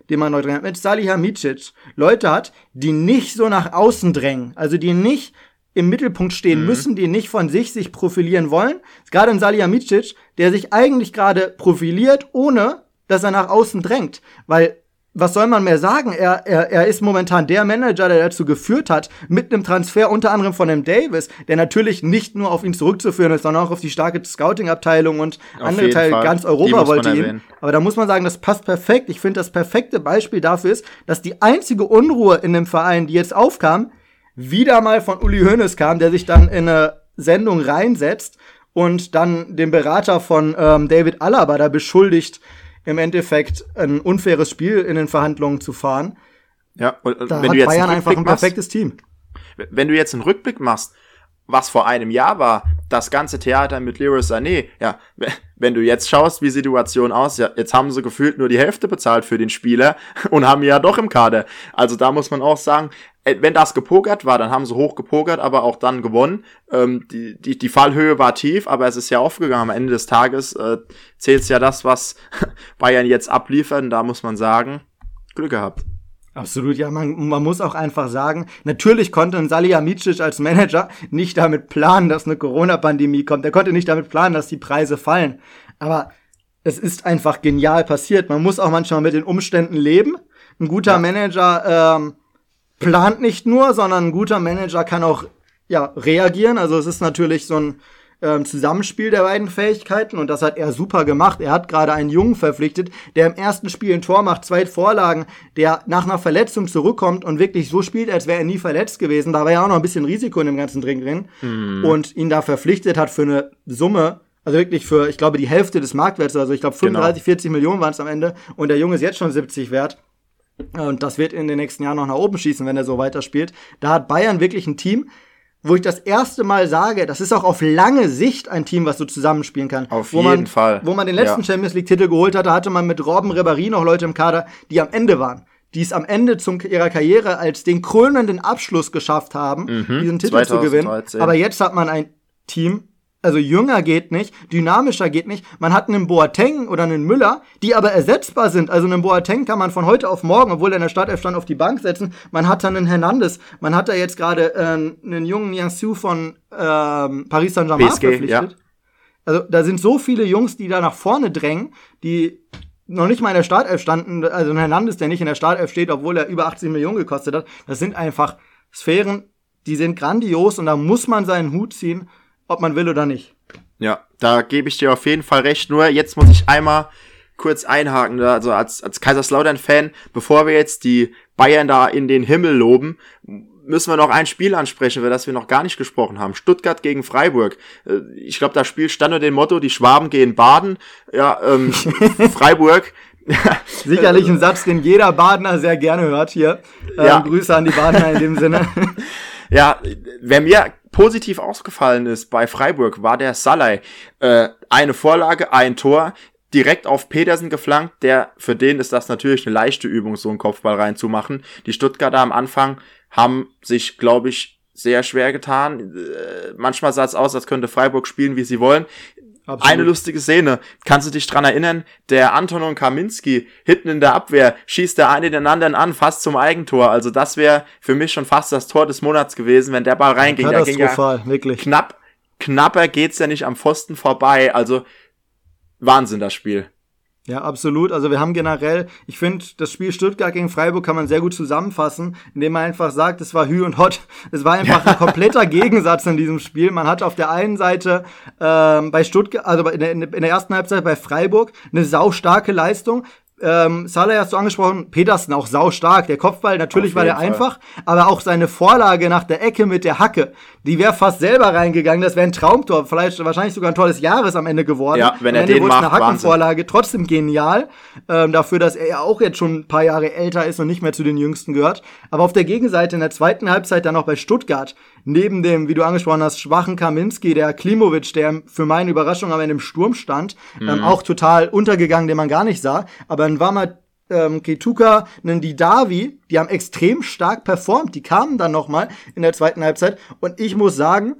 den man neu drin hat, mit Salihamidzic, Leute hat, die nicht so nach außen drängen, also die nicht im Mittelpunkt stehen mhm. müssen, die nicht von sich sich profilieren wollen. Gerade ein Salihamidzic, der sich eigentlich gerade profiliert, ohne dass er nach außen drängt, weil was soll man mehr sagen? Er, er, er ist momentan der Manager, der dazu geführt hat, mit einem Transfer unter anderem von dem Davis, der natürlich nicht nur auf ihn zurückzuführen ist, sondern auch auf die starke Scouting-Abteilung und auf andere Teile Fall. ganz Europa wollte ihn. Aber da muss man sagen, das passt perfekt. Ich finde, das perfekte Beispiel dafür ist, dass die einzige Unruhe in dem Verein, die jetzt aufkam, wieder mal von Uli Hoeneß kam, der sich dann in eine Sendung reinsetzt und dann den Berater von ähm, David Alaba da beschuldigt, im Endeffekt ein unfaires Spiel in den Verhandlungen zu fahren. Ja, und da wenn hat du jetzt Bayern einfach ein perfektes Team. Wenn du jetzt einen Rückblick machst, was vor einem Jahr war, das ganze Theater mit Leroy Sané, ja, wenn du jetzt schaust, wie Situation aus, ja, jetzt haben sie gefühlt nur die Hälfte bezahlt für den Spieler und haben ja doch im Kader. Also da muss man auch sagen, äh, wenn das gepokert war, dann haben sie hoch gepokert, aber auch dann gewonnen. Ähm, die, die, die Fallhöhe war tief, aber es ist ja aufgegangen. Am Ende des Tages äh, zählt ja das, was Bayern jetzt abliefern. Da muss man sagen, Glück gehabt. Absolut, ja, man, man muss auch einfach sagen, natürlich konnte ein Salihamidzic als Manager nicht damit planen, dass eine Corona-Pandemie kommt. Er konnte nicht damit planen, dass die Preise fallen. Aber es ist einfach genial passiert. Man muss auch manchmal mit den Umständen leben. Ein guter ja. Manager ähm, plant nicht nur, sondern ein guter Manager kann auch ja, reagieren. Also es ist natürlich so ein ähm, Zusammenspiel der beiden Fähigkeiten und das hat er super gemacht. Er hat gerade einen Jungen verpflichtet, der im ersten Spiel ein Tor macht, zwei Vorlagen, der nach einer Verletzung zurückkommt und wirklich so spielt, als wäre er nie verletzt gewesen. Da war ja auch noch ein bisschen Risiko in dem ganzen Ding drin mhm. und ihn da verpflichtet hat für eine Summe, also wirklich für, ich glaube, die Hälfte des Marktwerts, also ich glaube 35, genau. 40 Millionen waren es am Ende und der Junge ist jetzt schon 70 wert. Und das wird in den nächsten Jahren noch nach oben schießen, wenn er so weiterspielt. Da hat Bayern wirklich ein Team, wo ich das erste Mal sage, das ist auch auf lange Sicht ein Team, was so zusammenspielen kann. Auf wo jeden man, Fall. Wo man den letzten ja. Champions League Titel geholt hatte, hatte man mit Robben Ribéry noch Leute im Kader, die am Ende waren. Die es am Ende zum, ihrer Karriere als den krönenden Abschluss geschafft haben, mhm. diesen Titel 2013. zu gewinnen. Aber jetzt hat man ein Team, also jünger geht nicht, dynamischer geht nicht. Man hat einen Boateng oder einen Müller, die aber ersetzbar sind. Also einen Boateng kann man von heute auf morgen, obwohl er in der Startelf stand, auf die Bank setzen. Man hat dann einen Hernandez. Man hat da jetzt gerade äh, einen jungen Yansou von ähm, Paris Saint-Germain verpflichtet. Ja. Also da sind so viele Jungs, die da nach vorne drängen, die noch nicht mal in der Startelf standen. Also ein Hernandez, der nicht in der Startelf steht, obwohl er über 80 Millionen gekostet hat. Das sind einfach Sphären, die sind grandios und da muss man seinen Hut ziehen ob man will oder nicht. Ja, da gebe ich dir auf jeden Fall recht. Nur jetzt muss ich einmal kurz einhaken, also als, als Kaiserslautern-Fan, bevor wir jetzt die Bayern da in den Himmel loben, müssen wir noch ein Spiel ansprechen, über das wir noch gar nicht gesprochen haben. Stuttgart gegen Freiburg. Äh, ich glaube, das Spiel stand unter dem Motto, die Schwaben gehen baden. Ja, ähm, Freiburg. Sicherlich ein Satz, den jeder Badener sehr gerne hört hier. Ähm, ja. Grüße an die Badener in dem Sinne. Ja, wer mir positiv ausgefallen ist bei Freiburg, war der Salai. Äh, eine Vorlage, ein Tor. direkt auf Petersen geflankt, der, für den ist das natürlich eine leichte Übung, so einen Kopfball reinzumachen. Die Stuttgarter am Anfang haben sich, glaube ich, sehr schwer getan. Äh, manchmal sah es aus, als könnte Freiburg spielen, wie sie wollen. Absolut. Eine lustige Szene. Kannst du dich dran erinnern? Der Antonon Kaminski hinten in der Abwehr schießt der eine den anderen an, fast zum Eigentor. Also das wäre für mich schon fast das Tor des Monats gewesen, wenn der Ball reinging. Der ging ja wirklich. Knapp, knapper geht's ja nicht am Pfosten vorbei. Also Wahnsinn, das Spiel. Ja, absolut. Also wir haben generell, ich finde, das Spiel Stuttgart gegen Freiburg kann man sehr gut zusammenfassen, indem man einfach sagt, es war Hü und Hot. Es war einfach ein kompletter Gegensatz in diesem Spiel. Man hat auf der einen Seite ähm, bei Stuttgart, also in der, in der ersten Halbzeit bei Freiburg eine saustarke Leistung ähm, Salah hast du angesprochen, Petersen auch sau stark. Der Kopfball, natürlich war der Fall. einfach, aber auch seine Vorlage nach der Ecke mit der Hacke, die wäre fast selber reingegangen. Das wäre ein Traumtor, vielleicht wahrscheinlich sogar ein Tor des Jahres am Ende geworden. Ja, wenn am er Ende den macht, eine Hackenvorlage, Wahnsinn. trotzdem genial. Ähm, dafür, dass er ja auch jetzt schon ein paar Jahre älter ist und nicht mehr zu den Jüngsten gehört. Aber auf der Gegenseite in der zweiten Halbzeit dann auch bei Stuttgart, neben dem, wie du angesprochen hast, schwachen Kaminski, der Klimovic, der für meine Überraschung am Ende im Sturm stand, mhm. ähm, auch total untergegangen, den man gar nicht sah. Aber dann war mal ähm, Ketuka, einen Didavi, die haben extrem stark performt. Die kamen dann noch mal in der zweiten Halbzeit. Und ich muss sagen,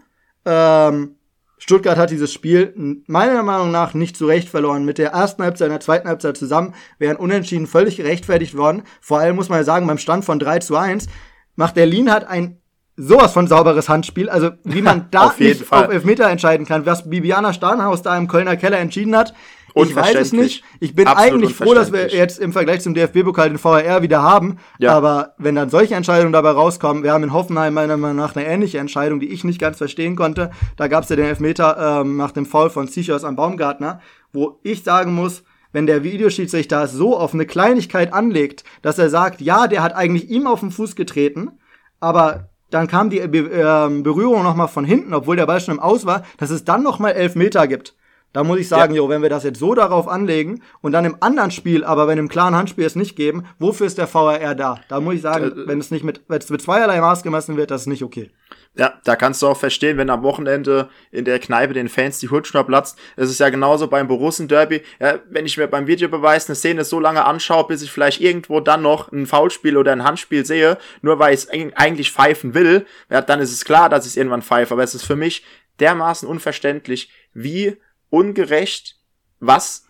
ähm, Stuttgart hat dieses Spiel meiner Meinung nach nicht zu Recht verloren. Mit der ersten Halbzeit und der zweiten Halbzeit zusammen wären Unentschieden völlig gerechtfertigt worden. Vor allem muss man ja sagen, beim Stand von 3 zu 1 macht der Lin hat ein sowas von sauberes Handspiel. Also wie man da auf nicht Fall. auf Elfmeter entscheiden kann, was Bibiana Starnhaus da im Kölner Keller entschieden hat. Ich weiß es nicht. Ich bin eigentlich froh, dass wir jetzt im Vergleich zum DFB-Pokal den VRR wieder haben. Ja. Aber wenn dann solche Entscheidungen dabei rauskommen, wir haben in Hoffenheim meiner Meinung nach eine ähnliche Entscheidung, die ich nicht ganz verstehen konnte. Da gab es ja den Elfmeter ähm, nach dem Foul von Zichos am Baumgartner, wo ich sagen muss, wenn der Videoschiedsrichter so auf eine Kleinigkeit anlegt, dass er sagt, ja, der hat eigentlich ihm auf den Fuß getreten, aber dann kam die Be äh, Berührung nochmal von hinten, obwohl der Ball schon im Aus war, dass es dann nochmal elf Meter gibt. Da muss ich sagen, ja. jo, wenn wir das jetzt so darauf anlegen und dann im anderen Spiel, aber wenn im klaren Handspiel es nicht geben, wofür ist der VRR da? Da muss ich sagen, äh, wenn es nicht mit, wenn es mit zweierlei Maß gemessen wird, das ist nicht okay. Ja, da kannst du auch verstehen, wenn am Wochenende in der Kneipe den Fans die Hutschnur platzt. Es ist ja genauso beim Borussen Derby. Ja, wenn ich mir beim Videobeweis eine Szene so lange anschaue, bis ich vielleicht irgendwo dann noch ein Foulspiel oder ein Handspiel sehe, nur weil ich es eigentlich pfeifen will, ja, dann ist es klar, dass ich es irgendwann pfeife. Aber es ist für mich dermaßen unverständlich, wie ungerecht was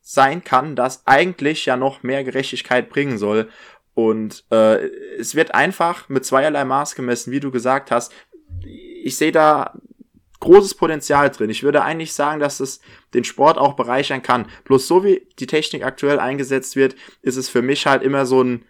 sein kann, das eigentlich ja noch mehr Gerechtigkeit bringen soll. Und äh, es wird einfach mit zweierlei Maß gemessen, wie du gesagt hast. Ich sehe da großes Potenzial drin. Ich würde eigentlich sagen, dass es den Sport auch bereichern kann. Bloß so wie die Technik aktuell eingesetzt wird, ist es für mich halt immer so ein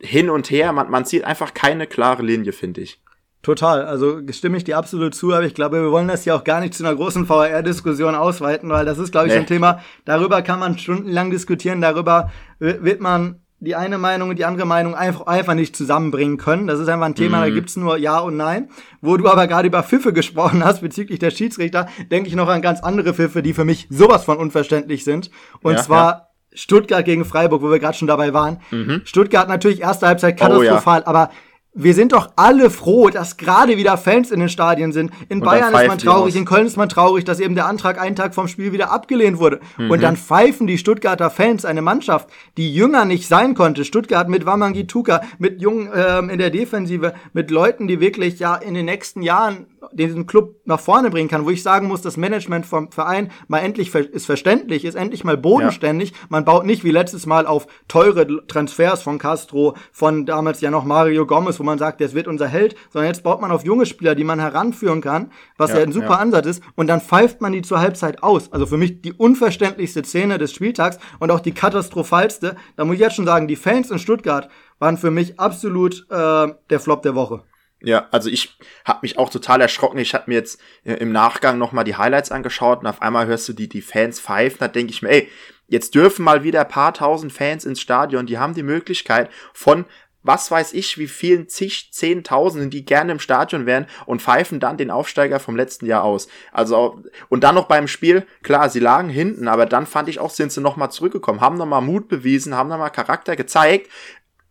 Hin und Her. Man, man zieht einfach keine klare Linie, finde ich. Total, also stimme ich dir absolut zu, aber ich glaube, wir wollen das ja auch gar nicht zu einer großen VR-Diskussion ausweiten, weil das ist, glaube ich, nee. ein Thema, darüber kann man stundenlang diskutieren, darüber wird man die eine Meinung und die andere Meinung einfach, einfach nicht zusammenbringen können. Das ist einfach ein Thema, mhm. da gibt's nur Ja und Nein. Wo du aber gerade über Pfiffe gesprochen hast bezüglich der Schiedsrichter, denke ich noch an ganz andere Pfiffe, die für mich sowas von unverständlich sind. Und ja, zwar ja. Stuttgart gegen Freiburg, wo wir gerade schon dabei waren. Mhm. Stuttgart natürlich erste Halbzeit katastrophal, oh, ja. aber wir sind doch alle froh, dass gerade wieder Fans in den Stadien sind. In und Bayern ist man traurig, in Köln ist man traurig, dass eben der Antrag einen Tag vom Spiel wieder abgelehnt wurde. Mhm. Und dann pfeifen die Stuttgarter Fans eine Mannschaft, die jünger nicht sein konnte. Stuttgart mit Wamangituka, mit Jungen ähm, in der Defensive, mit Leuten, die wirklich ja in den nächsten Jahren diesen Club nach vorne bringen kann, wo ich sagen muss, das Management vom Verein mal endlich ist verständlich, ist endlich mal bodenständig. Ja. Man baut nicht wie letztes Mal auf teure Transfers von Castro, von damals ja noch Mario Gomez, wo man sagt, das wird unser Held, sondern jetzt baut man auf junge Spieler, die man heranführen kann, was ja, ja ein super ja. Ansatz ist, und dann pfeift man die zur Halbzeit aus. Also für mich die unverständlichste Szene des Spieltags und auch die katastrophalste. Da muss ich jetzt schon sagen, die Fans in Stuttgart waren für mich absolut äh, der Flop der Woche. Ja, also ich habe mich auch total erschrocken. Ich habe mir jetzt äh, im Nachgang nochmal die Highlights angeschaut und auf einmal hörst du die, die Fans pfeifen. Da denke ich mir, ey, jetzt dürfen mal wieder paar tausend Fans ins Stadion. Die haben die Möglichkeit von was weiß ich, wie vielen zig, zehntausenden, die gerne im Stadion wären und pfeifen dann den Aufsteiger vom letzten Jahr aus. Also, und dann noch beim Spiel, klar, sie lagen hinten, aber dann fand ich auch, sind sie nochmal zurückgekommen, haben nochmal Mut bewiesen, haben nochmal Charakter gezeigt.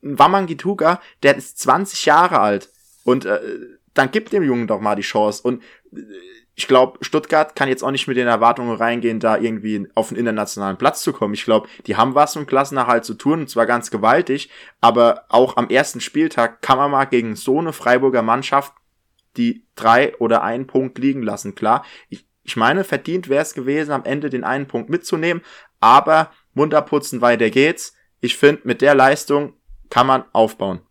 Wamangituka, der ist 20 Jahre alt und äh, dann gibt dem Jungen doch mal die Chance. Und äh, ich glaube, Stuttgart kann jetzt auch nicht mit den Erwartungen reingehen, da irgendwie auf einen internationalen Platz zu kommen. Ich glaube, die haben was mit Klassenerhalt zu tun, und zwar ganz gewaltig, aber auch am ersten Spieltag kann man mal gegen so eine Freiburger Mannschaft die drei oder einen Punkt liegen lassen. Klar, ich, ich meine, verdient wäre es gewesen, am Ende den einen Punkt mitzunehmen, aber munter putzen, weiter geht's. Ich finde, mit der Leistung kann man aufbauen.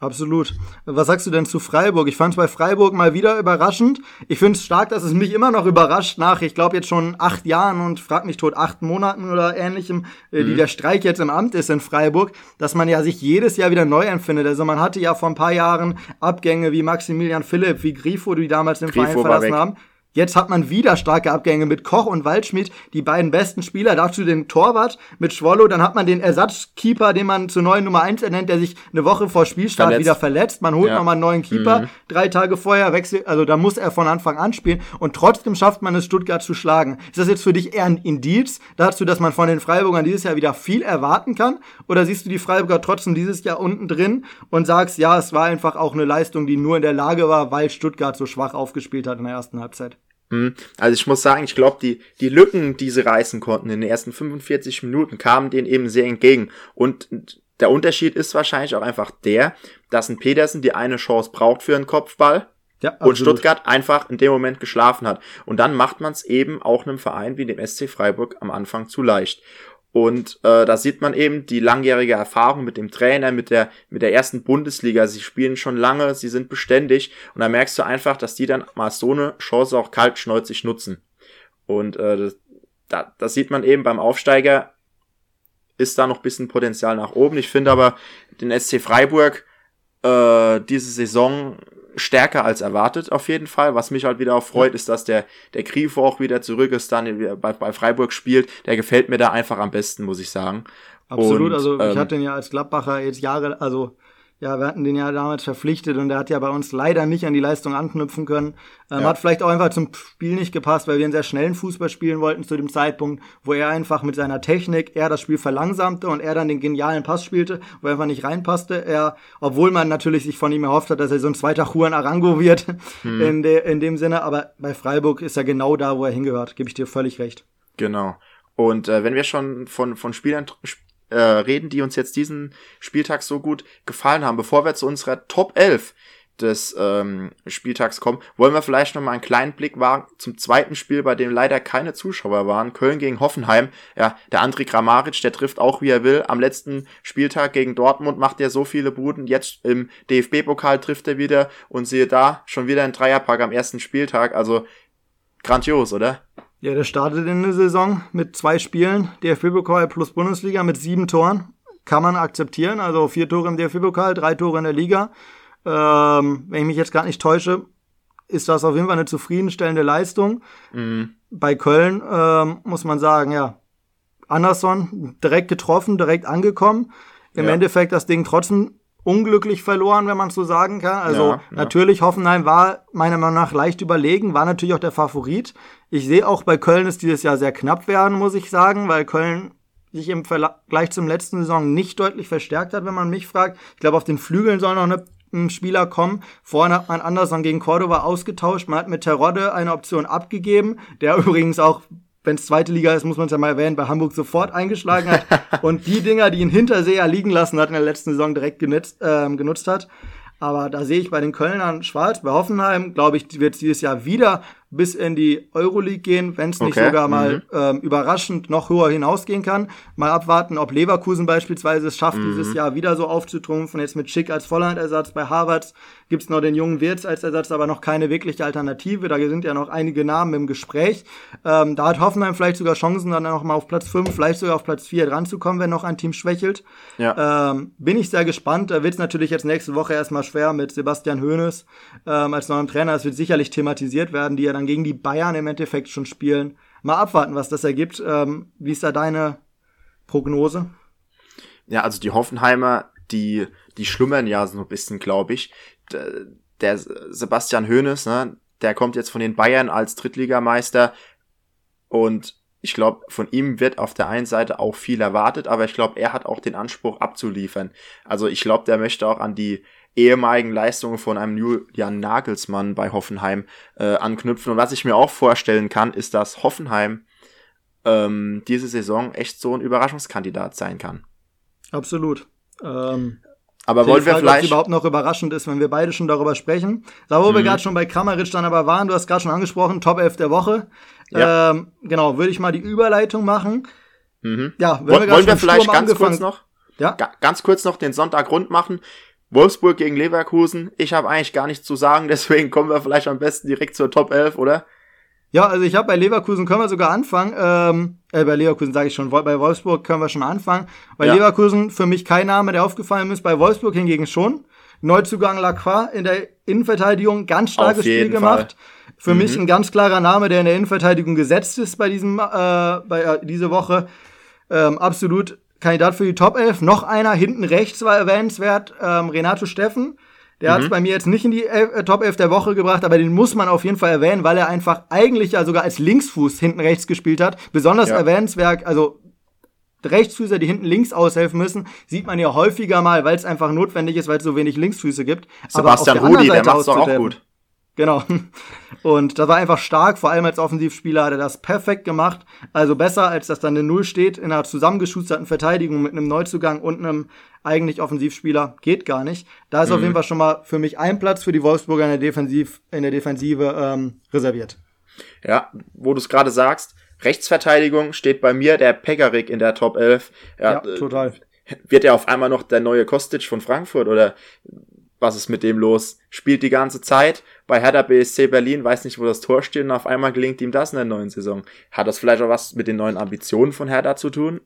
Absolut. Was sagst du denn zu Freiburg? Ich fand es bei Freiburg mal wieder überraschend. Ich finde es stark, dass es mich immer noch überrascht nach, ich glaube jetzt schon acht Jahren und frag mich tot, acht Monaten oder ähnlichem, äh, mhm. die der Streik jetzt im Amt ist in Freiburg, dass man ja sich jedes Jahr wieder neu empfindet. Also man hatte ja vor ein paar Jahren Abgänge wie Maximilian Philipp, wie Grifo, die damals den Grifo Verein verlassen haben. Jetzt hat man wieder starke Abgänge mit Koch und Waldschmidt, die beiden besten Spieler. Dazu den Torwart mit Schwollo. Dann hat man den Ersatzkeeper, den man zur neuen Nummer 1 ernennt, der sich eine Woche vor Spielstart verletzt. wieder verletzt. Man holt ja. nochmal einen neuen Keeper. Mhm. Drei Tage vorher wechselt, also da muss er von Anfang an spielen. Und trotzdem schafft man es, Stuttgart zu schlagen. Ist das jetzt für dich eher ein Indiz dazu, dass man von den Freiburgern dieses Jahr wieder viel erwarten kann? Oder siehst du die Freiburger trotzdem dieses Jahr unten drin und sagst, ja, es war einfach auch eine Leistung, die nur in der Lage war, weil Stuttgart so schwach aufgespielt hat in der ersten Halbzeit? Hm. Also ich muss sagen, ich glaube, die, die Lücken, die sie reißen konnten in den ersten 45 Minuten, kamen denen eben sehr entgegen. Und der Unterschied ist wahrscheinlich auch einfach der, dass ein Petersen die eine Chance braucht für einen Kopfball ja, und Stuttgart einfach in dem Moment geschlafen hat. Und dann macht man es eben auch einem Verein wie dem SC Freiburg am Anfang zu leicht. Und äh, da sieht man eben die langjährige Erfahrung mit dem Trainer, mit der, mit der ersten Bundesliga. Sie spielen schon lange, sie sind beständig und da merkst du einfach, dass die dann mal so eine Chance auch kaltschnäuzig nutzen. Und äh, das, da, das sieht man eben beim Aufsteiger, ist da noch bisschen Potenzial nach oben. Ich finde aber den SC Freiburg äh, diese Saison stärker als erwartet auf jeden Fall. Was mich halt wieder auch freut, ist, dass der, der Grifo auch wieder zurück ist, dann bei, bei Freiburg spielt. Der gefällt mir da einfach am besten, muss ich sagen. Absolut, Und, also ich ähm, hatte ihn ja als Gladbacher jetzt Jahre, also ja, wir hatten den ja damals verpflichtet und der hat ja bei uns leider nicht an die Leistung anknüpfen können. Ähm, ja. Hat vielleicht auch einfach zum Spiel nicht gepasst, weil wir einen sehr schnellen Fußball spielen wollten zu dem Zeitpunkt, wo er einfach mit seiner Technik, er das Spiel verlangsamte und er dann den genialen Pass spielte, wo er einfach nicht reinpasste. Er, obwohl man natürlich sich von ihm erhofft hat, dass er so ein zweiter Juan Arango wird, hm. in, de, in dem Sinne, aber bei Freiburg ist er genau da, wo er hingehört, gebe ich dir völlig recht. Genau. Und äh, wenn wir schon von, von Spielern äh, reden, die uns jetzt diesen Spieltag so gut gefallen haben. Bevor wir zu unserer Top 11 des ähm, Spieltags kommen, wollen wir vielleicht noch mal einen kleinen Blick wagen zum zweiten Spiel, bei dem leider keine Zuschauer waren. Köln gegen Hoffenheim. Ja, der André Kramaric, der trifft auch wie er will. Am letzten Spieltag gegen Dortmund macht er so viele Buden. Jetzt im DFB-Pokal trifft er wieder und siehe da, schon wieder ein Dreierpack am ersten Spieltag. Also grandios, oder? Ja, der startet in der Saison mit zwei Spielen, DFB-Pokal plus Bundesliga mit sieben Toren. Kann man akzeptieren, also vier Tore im DFB-Pokal, drei Tore in der Liga. Ähm, wenn ich mich jetzt gar nicht täusche, ist das auf jeden Fall eine zufriedenstellende Leistung. Mhm. Bei Köln ähm, muss man sagen, ja, Anderson direkt getroffen, direkt angekommen. Im ja. Endeffekt das Ding trotzdem unglücklich verloren, wenn man so sagen kann. Also ja, ja. natürlich, Hoffenheim war meiner Meinung nach leicht überlegen, war natürlich auch der Favorit. Ich sehe auch bei Köln es dieses Jahr sehr knapp werden, muss ich sagen, weil Köln sich im Vergleich zum letzten Saison nicht deutlich verstärkt hat, wenn man mich fragt. Ich glaube, auf den Flügeln soll noch eine ein Spieler kommen. Vorhin hat man Anderson gegen Cordoba ausgetauscht. Man hat mit Terodde eine Option abgegeben, der übrigens auch wenn es zweite Liga ist, muss man es ja mal erwähnen, bei Hamburg sofort eingeschlagen hat und die Dinger, die ihn Hinterseher liegen lassen hat, in der letzten Saison direkt genutzt, ähm, genutzt hat. Aber da sehe ich bei den Kölnern schwarz. Bei Hoffenheim, glaube ich, wird es dieses Jahr wieder bis in die Euroleague gehen, wenn es nicht okay. sogar mal mhm. ähm, überraschend noch höher hinausgehen kann. Mal abwarten, ob Leverkusen beispielsweise es schafft, mhm. dieses Jahr wieder so aufzutrumpfen. Jetzt mit Schick als Vollandersatz. Bei Harvards gibt's noch den jungen Wirtz als Ersatz, aber noch keine wirkliche Alternative. Da sind ja noch einige Namen im Gespräch. Ähm, da hat Hoffenheim vielleicht sogar Chancen, dann noch mal auf Platz 5, vielleicht sogar auf Platz 4 dran zu kommen, wenn noch ein Team schwächelt. Ja. Ähm, bin ich sehr gespannt. Da wird's natürlich jetzt nächste Woche erstmal schwer mit Sebastian Hoeneß ähm, als neuem Trainer. Es wird sicherlich thematisiert werden, die ja dann dann gegen die Bayern im Endeffekt schon spielen. Mal abwarten, was das ergibt. Ähm, wie ist da deine Prognose? Ja, also die Hoffenheimer, die, die schlummern ja so ein bisschen, glaube ich. Der Sebastian Hoeneß, ne, der kommt jetzt von den Bayern als Drittligameister und ich glaube, von ihm wird auf der einen Seite auch viel erwartet, aber ich glaube, er hat auch den Anspruch abzuliefern. Also ich glaube, der möchte auch an die ehemaligen Leistungen von einem Julian Nagelsmann bei Hoffenheim äh, anknüpfen. Und was ich mir auch vorstellen kann, ist, dass Hoffenheim ähm, diese Saison echt so ein Überraschungskandidat sein kann. Absolut. Ähm, aber wollen wir Frage, vielleicht überhaupt noch überraschend ist, wenn wir beide schon darüber sprechen. Da wo mhm. wir gerade schon bei Kramaric dann aber waren, du hast gerade schon angesprochen, Top 11 der Woche. Ja. Ähm, genau, würde ich mal die Überleitung machen. Mhm. Ja, wenn wir wollen wir vielleicht Sturm ganz kurz noch, ja? ganz kurz noch den Sonntag rund machen. Wolfsburg gegen Leverkusen. Ich habe eigentlich gar nichts zu sagen, deswegen kommen wir vielleicht am besten direkt zur Top 11, oder? Ja, also ich habe bei Leverkusen können wir sogar anfangen. Ähm, äh, bei Leverkusen sage ich schon, bei Wolfsburg können wir schon anfangen. Bei ja. Leverkusen für mich kein Name, der aufgefallen ist. Bei Wolfsburg hingegen schon. Neuzugang Lacroix in der Innenverteidigung, ganz starkes Spiel gemacht. Fall. Für mhm. mich ein ganz klarer Name, der in der Innenverteidigung gesetzt ist bei diesem, äh, bei äh, diese Woche. Ähm, absolut Kandidat für die Top 11. Noch einer hinten rechts war erwähnenswert, ähm, Renato Steffen der mhm. hat es bei mir jetzt nicht in die äh, Top 11 der Woche gebracht, aber den muss man auf jeden Fall erwähnen, weil er einfach eigentlich ja sogar als Linksfuß hinten rechts gespielt hat. Besonders ja. erwähnenswert, also Rechtsfüßer, die hinten links aushelfen müssen, sieht man ja häufiger mal, weil es einfach notwendig ist, weil es so wenig Linksfüße gibt. Sebastian Rudi, der macht's doch auch gut. Genau. Und das war einfach stark, vor allem als Offensivspieler hat er das perfekt gemacht. Also besser, als dass dann eine Null steht in einer zusammengeschusterten Verteidigung mit einem Neuzugang und einem eigentlich Offensivspieler. Geht gar nicht. Da ist mhm. auf jeden Fall schon mal für mich ein Platz für die Wolfsburger in der, Defensiv, in der Defensive ähm, reserviert. Ja, wo du es gerade sagst, Rechtsverteidigung steht bei mir der Pekarik in der Top 11. Ja, ja total. Wird er auf einmal noch der neue Kostic von Frankfurt oder was ist mit dem los? Spielt die ganze Zeit bei Hertha BSC Berlin, weiß nicht, wo das Tor steht und auf einmal gelingt ihm das in der neuen Saison. Hat das vielleicht auch was mit den neuen Ambitionen von Hertha zu tun?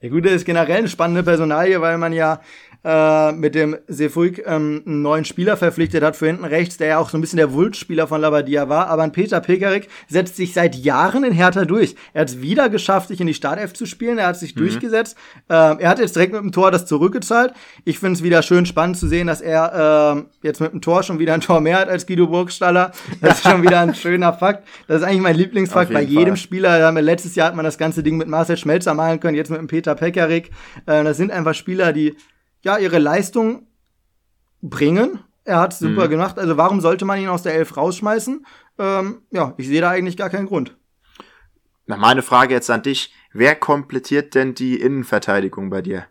Ja gut, das ist generell eine spannende Personalie, weil man ja äh, mit dem Sefuig ähm, einen neuen Spieler verpflichtet hat für hinten rechts, der ja auch so ein bisschen der Wultspieler von Labadia war. Aber ein Peter Pekarik setzt sich seit Jahren in Hertha durch. Er hat es wieder geschafft, sich in die Startelf zu spielen. Er hat sich mhm. durchgesetzt. Äh, er hat jetzt direkt mit dem Tor das zurückgezahlt. Ich finde es wieder schön spannend zu sehen, dass er äh, jetzt mit dem Tor schon wieder ein Tor mehr hat als Guido Burgstaller. Das ist schon wieder ein schöner Fakt. Das ist eigentlich mein Lieblingsfakt bei jedem Fall. Spieler. Letztes Jahr hat man das ganze Ding mit Marcel Schmelzer malen können, jetzt mit dem Peter Pekarik. Äh, das sind einfach Spieler, die ja, ihre Leistung bringen. Er hat super mhm. gemacht. Also warum sollte man ihn aus der Elf rausschmeißen? Ähm, ja, ich sehe da eigentlich gar keinen Grund. Na, meine Frage jetzt an dich. Wer komplettiert denn die Innenverteidigung bei dir?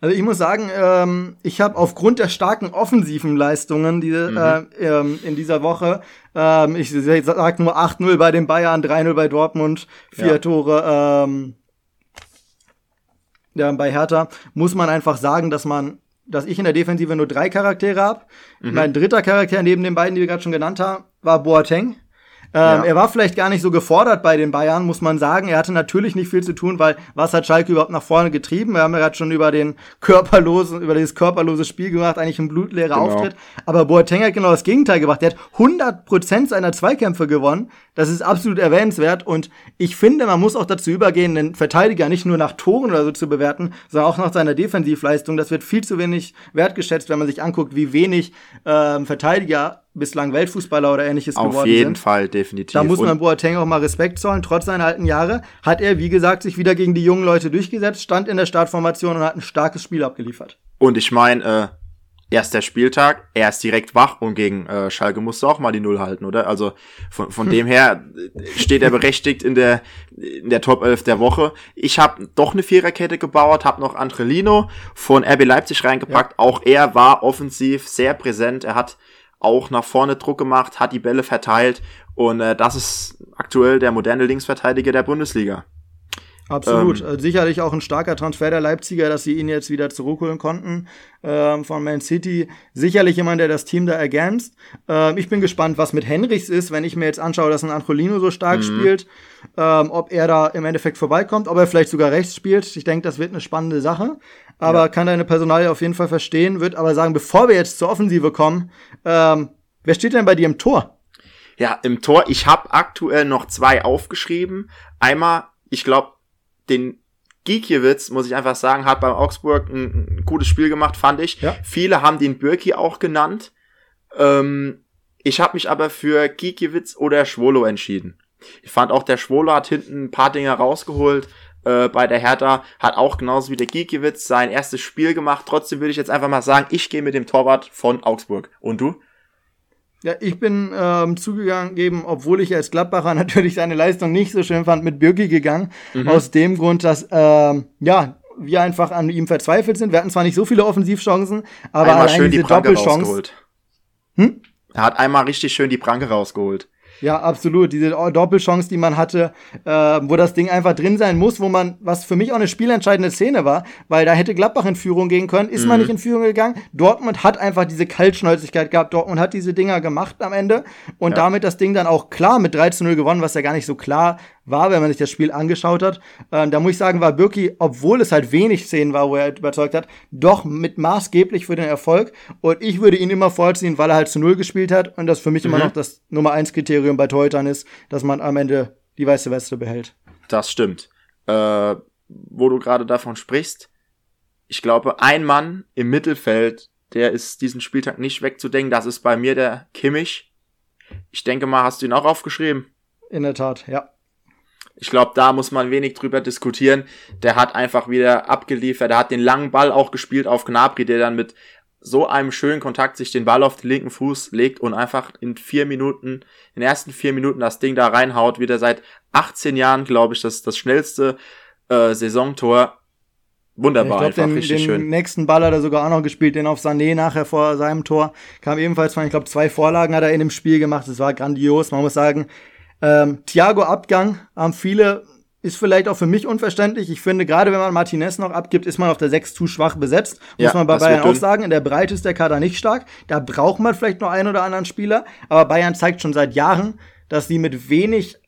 Also ich muss sagen, ähm, ich habe aufgrund der starken offensiven Leistungen diese, mhm. äh, ähm, in dieser Woche, ähm, ich sag nur 8-0 bei den Bayern, 3-0 bei Dortmund, vier ja. Tore ähm, ja, bei Hertha muss man einfach sagen, dass man, dass ich in der Defensive nur drei Charaktere habe. Mhm. Mein dritter Charakter neben den beiden, die wir gerade schon genannt haben, war Boateng. Ähm, ja. Er war vielleicht gar nicht so gefordert bei den Bayern, muss man sagen. Er hatte natürlich nicht viel zu tun, weil was hat Schalke überhaupt nach vorne getrieben? Wir haben ja gerade schon über den körperlosen, über dieses körperlose Spiel gemacht, eigentlich ein blutleerer genau. Auftritt. Aber Boateng hat genau das Gegenteil gemacht. Der hat 100% seiner Zweikämpfe gewonnen. Das ist absolut erwähnenswert. Und ich finde, man muss auch dazu übergehen, den Verteidiger nicht nur nach Toren oder so zu bewerten, sondern auch nach seiner Defensivleistung. Das wird viel zu wenig wertgeschätzt, wenn man sich anguckt, wie wenig ähm, Verteidiger bislang Weltfußballer oder ähnliches Auf geworden sind. Auf jeden Fall, definitiv. Da muss man und Boateng auch mal Respekt zollen. Trotz seiner alten Jahre hat er, wie gesagt, sich wieder gegen die jungen Leute durchgesetzt, stand in der Startformation und hat ein starkes Spiel abgeliefert. Und ich meine, äh, erster Spieltag, er ist direkt wach und gegen äh, Schalke musste auch mal die Null halten, oder? Also von, von hm. dem her steht er berechtigt in der in der Top 11 der Woche. Ich habe doch eine Viererkette gebaut, habe noch Andrelino von RB Leipzig reingepackt. Ja. Auch er war offensiv sehr präsent. Er hat auch nach vorne Druck gemacht, hat die Bälle verteilt und äh, das ist aktuell der moderne Linksverteidiger der Bundesliga. Absolut. Ähm, Sicherlich auch ein starker Transfer der Leipziger, dass sie ihn jetzt wieder zurückholen konnten ähm, von Man City. Sicherlich jemand, der das Team da ergänzt. Ähm, ich bin gespannt, was mit Henrichs ist, wenn ich mir jetzt anschaue, dass ein Angelino so stark mhm. spielt. Ähm, ob er da im Endeffekt vorbeikommt, ob er vielleicht sogar rechts spielt. Ich denke, das wird eine spannende Sache. Aber ja. kann deine Personalie auf jeden Fall verstehen, wird aber sagen, bevor wir jetzt zur Offensive kommen, ähm, wer steht denn bei dir im Tor? Ja, im Tor, ich habe aktuell noch zwei aufgeschrieben. Einmal, ich glaube, den Giekiewicz, muss ich einfach sagen, hat beim Augsburg ein, ein gutes Spiel gemacht, fand ich. Ja. Viele haben den Birki auch genannt. Ähm, ich habe mich aber für Giekiewicz oder Schwolo entschieden. Ich fand auch, der Schwolo hat hinten ein paar Dinge rausgeholt. äh, bei der Hertha, hat auch genauso wie der Giekewitz sein erstes Spiel gemacht. Trotzdem würde ich jetzt einfach mal sagen, ich gehe mit dem Torwart von Augsburg. Und du? Ja, ich bin ähm, zugegangen, obwohl ich als Gladbacher natürlich seine Leistung nicht so schön fand, mit Birki gegangen. Mhm. Aus dem Grund, dass ähm, ja wir einfach an ihm verzweifelt sind. Wir hatten zwar nicht so viele Offensivchancen, aber einmal schön diese die Doppelchance. Hm? Er hat einmal richtig schön die Pranke rausgeholt. Ja, absolut. Diese Doppelchance, die man hatte, äh, wo das Ding einfach drin sein muss, wo man, was für mich auch eine spielentscheidende Szene war, weil da hätte Gladbach in Führung gehen können, ist mhm. man nicht in Führung gegangen. Dortmund hat einfach diese Kaltschnäuzigkeit gehabt. Dortmund hat diese Dinger gemacht am Ende und ja. damit das Ding dann auch klar mit 3 zu 0 gewonnen, was ja gar nicht so klar war, wenn man sich das Spiel angeschaut hat. Äh, da muss ich sagen, war Birki, obwohl es halt wenig Szenen war, wo er überzeugt hat, doch mit maßgeblich für den Erfolg. Und ich würde ihn immer vorziehen, weil er halt zu Null gespielt hat und das für mich mhm. immer noch das Nummer 1 Kriterium bei Torhütern ist, dass man am Ende die weiße Weste behält. Das stimmt. Äh, wo du gerade davon sprichst, ich glaube, ein Mann im Mittelfeld, der ist diesen Spieltag nicht wegzudenken. Das ist bei mir der Kimmich. Ich denke mal, hast du ihn auch aufgeschrieben? In der Tat, ja. Ich glaube, da muss man wenig drüber diskutieren. Der hat einfach wieder abgeliefert. Der hat den langen Ball auch gespielt auf Gnabry, der dann mit so einem schönen Kontakt sich den Ball auf den linken Fuß legt und einfach in vier Minuten, in den ersten vier Minuten das Ding da reinhaut. Wieder seit 18 Jahren, glaube ich, das das schnellste äh, Saisontor. Wunderbar, ich glaub, einfach den, richtig den schön. Den nächsten Ball hat er sogar auch noch gespielt, den auf Sané nachher vor seinem Tor. Kam ebenfalls von, ich glaube, zwei Vorlagen hat er in dem Spiel gemacht. Das war grandios. Man muss sagen, ähm, Thiago Abgang haben viele, ist vielleicht auch für mich unverständlich. Ich finde, gerade wenn man Martinez noch abgibt, ist man auf der 6 zu schwach besetzt. Muss ja, man bei Bayern auch sagen. In der Breite ist der Kader nicht stark. Da braucht man vielleicht noch einen oder anderen Spieler. Aber Bayern zeigt schon seit Jahren, dass sie mit wenig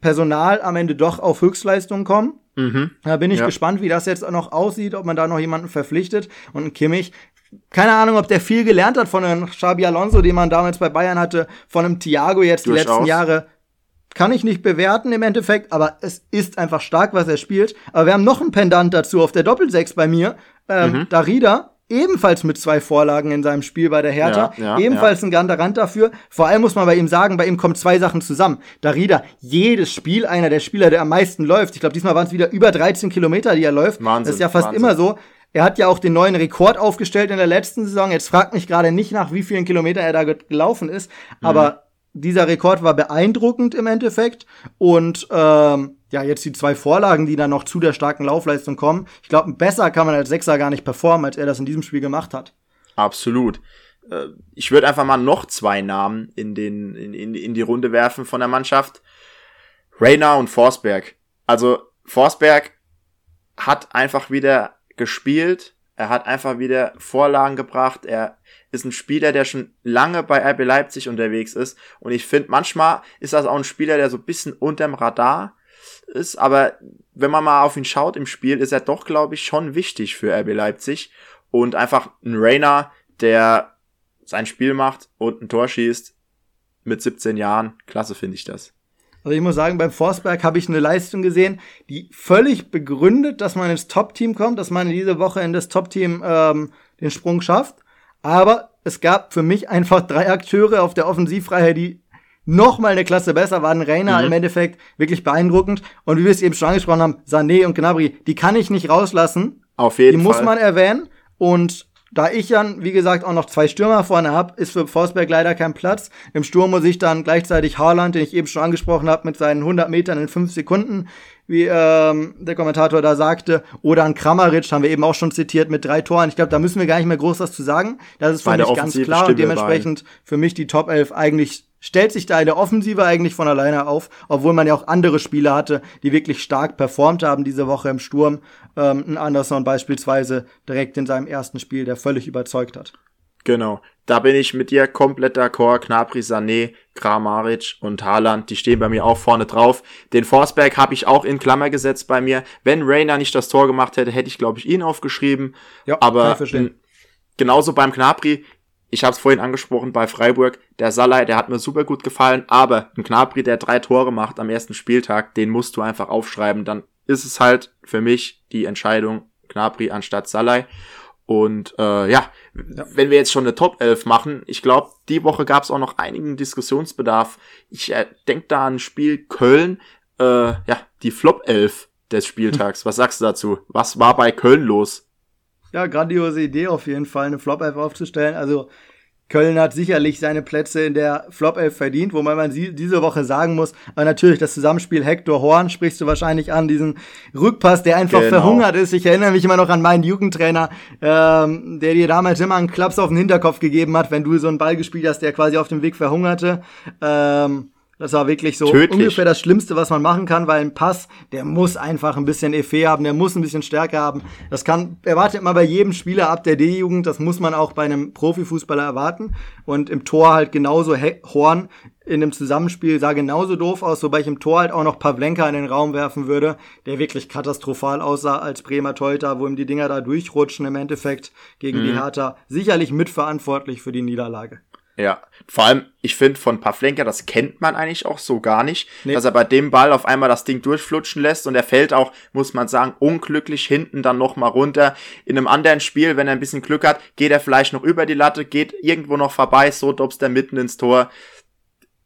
Personal am Ende doch auf Höchstleistungen kommen. Mhm. Da bin ich ja. gespannt, wie das jetzt noch aussieht, ob man da noch jemanden verpflichtet. Und Kimmich, keine Ahnung, ob der viel gelernt hat von einem Xabi Alonso, den man damals bei Bayern hatte, von einem Thiago jetzt Durchaus. die letzten Jahre kann ich nicht bewerten im Endeffekt, aber es ist einfach stark, was er spielt. Aber wir haben noch einen Pendant dazu auf der Doppelsechs bei mir. Ähm, mhm. Darida, ebenfalls mit zwei Vorlagen in seinem Spiel bei der Hertha. Ja, ja, ebenfalls ja. ein Garant dafür. Vor allem muss man bei ihm sagen, bei ihm kommen zwei Sachen zusammen. Darida, jedes Spiel einer der Spieler, der am meisten läuft. Ich glaube, diesmal waren es wieder über 13 Kilometer, die er läuft. Wahnsinn, das ist ja fast Wahnsinn. immer so. Er hat ja auch den neuen Rekord aufgestellt in der letzten Saison. Jetzt fragt mich gerade nicht nach, wie vielen Kilometer er da gelaufen ist. Mhm. Dieser Rekord war beeindruckend im Endeffekt. Und ähm, ja, jetzt die zwei Vorlagen, die dann noch zu der starken Laufleistung kommen. Ich glaube, besser kann man als Sechser gar nicht performen, als er das in diesem Spiel gemacht hat. Absolut. Äh, ich würde einfach mal noch zwei Namen in, den, in, in, in die Runde werfen von der Mannschaft. Rainer und Forsberg. Also Forsberg hat einfach wieder gespielt. Er hat einfach wieder Vorlagen gebracht. Er ist ein Spieler, der schon lange bei RB Leipzig unterwegs ist. Und ich finde, manchmal ist das auch ein Spieler, der so ein bisschen unterm Radar ist. Aber wenn man mal auf ihn schaut im Spiel, ist er doch, glaube ich, schon wichtig für RB Leipzig. Und einfach ein Rainer, der sein Spiel macht und ein Tor schießt mit 17 Jahren. Klasse finde ich das. Also ich muss sagen, beim Forsberg habe ich eine Leistung gesehen, die völlig begründet, dass man ins Top-Team kommt, dass man diese Woche in das Top-Team ähm, den Sprung schafft. Aber es gab für mich einfach drei Akteure auf der Offensivreihe, die noch mal eine Klasse besser waren. Reiner mhm. im Endeffekt wirklich beeindruckend. Und wie wir es eben schon angesprochen haben, Sané und Gnabry, die kann ich nicht rauslassen. Auf jeden die Fall. Die muss man erwähnen. Und da ich dann, wie gesagt, auch noch zwei Stürmer vorne habe, ist für Forsberg leider kein Platz. Im Sturm muss ich dann gleichzeitig Haaland, den ich eben schon angesprochen habe, mit seinen 100 Metern in 5 Sekunden wie ähm, der Kommentator da sagte, oder an Kramaric, haben wir eben auch schon zitiert, mit drei Toren. Ich glaube, da müssen wir gar nicht mehr groß was zu sagen. Das ist für mich ganz klar Stimme und dementsprechend für mich die Top 11 eigentlich stellt sich da eine Offensive eigentlich von alleine auf, obwohl man ja auch andere Spieler hatte, die wirklich stark performt haben diese Woche im Sturm. Ähm, ein Anderson beispielsweise direkt in seinem ersten Spiel, der völlig überzeugt hat. Genau. Da bin ich mit dir komplett d'accord. Knapri, Sané, Kramaric und Haaland, die stehen bei mir auch vorne drauf. Den Forsberg habe ich auch in Klammer gesetzt bei mir. Wenn Rainer nicht das Tor gemacht hätte, hätte ich, glaube ich, ihn aufgeschrieben. Ja, aber genauso beim Knapri, ich habe es vorhin angesprochen bei Freiburg, der Salai, der hat mir super gut gefallen, aber ein Knapri, der drei Tore macht am ersten Spieltag, den musst du einfach aufschreiben. Dann ist es halt für mich die Entscheidung Knapri anstatt Salai. Und äh, ja, ja, wenn wir jetzt schon eine Top 11 machen, ich glaube, die Woche gab es auch noch einigen Diskussionsbedarf. Ich äh, denke da an Spiel Köln, äh, ja, die Flop 11 des Spieltags. Was sagst du dazu? Was war bei Köln los? Ja, grandiose Idee auf jeden Fall, eine Flop-Elf aufzustellen. Also Köln hat sicherlich seine Plätze in der Flop 11 verdient, wobei man sie diese Woche sagen muss, aber natürlich das Zusammenspiel Hector Horn sprichst du wahrscheinlich an, diesen Rückpass, der einfach genau. verhungert ist. Ich erinnere mich immer noch an meinen Jugendtrainer, ähm, der dir damals immer einen Klaps auf den Hinterkopf gegeben hat, wenn du so einen Ball gespielt hast, der quasi auf dem Weg verhungerte. Ähm, das war wirklich so Tödlich. ungefähr das Schlimmste, was man machen kann, weil ein Pass, der muss einfach ein bisschen Effet haben, der muss ein bisschen Stärke haben. Das kann, erwartet man bei jedem Spieler ab der D-Jugend, das muss man auch bei einem Profifußballer erwarten. Und im Tor halt genauso Horn in dem Zusammenspiel sah genauso doof aus, wobei ich im Tor halt auch noch Pavlenka in den Raum werfen würde, der wirklich katastrophal aussah als Bremer Teuter, wo ihm die Dinger da durchrutschen im Endeffekt gegen mhm. die Hertha. Sicherlich mitverantwortlich für die Niederlage. Ja, vor allem, ich finde von Pavlenka, das kennt man eigentlich auch so gar nicht, nee. dass er bei dem Ball auf einmal das Ding durchflutschen lässt und er fällt auch, muss man sagen, unglücklich hinten dann nochmal runter. In einem anderen Spiel, wenn er ein bisschen Glück hat, geht er vielleicht noch über die Latte, geht irgendwo noch vorbei, so dobst er mitten ins Tor.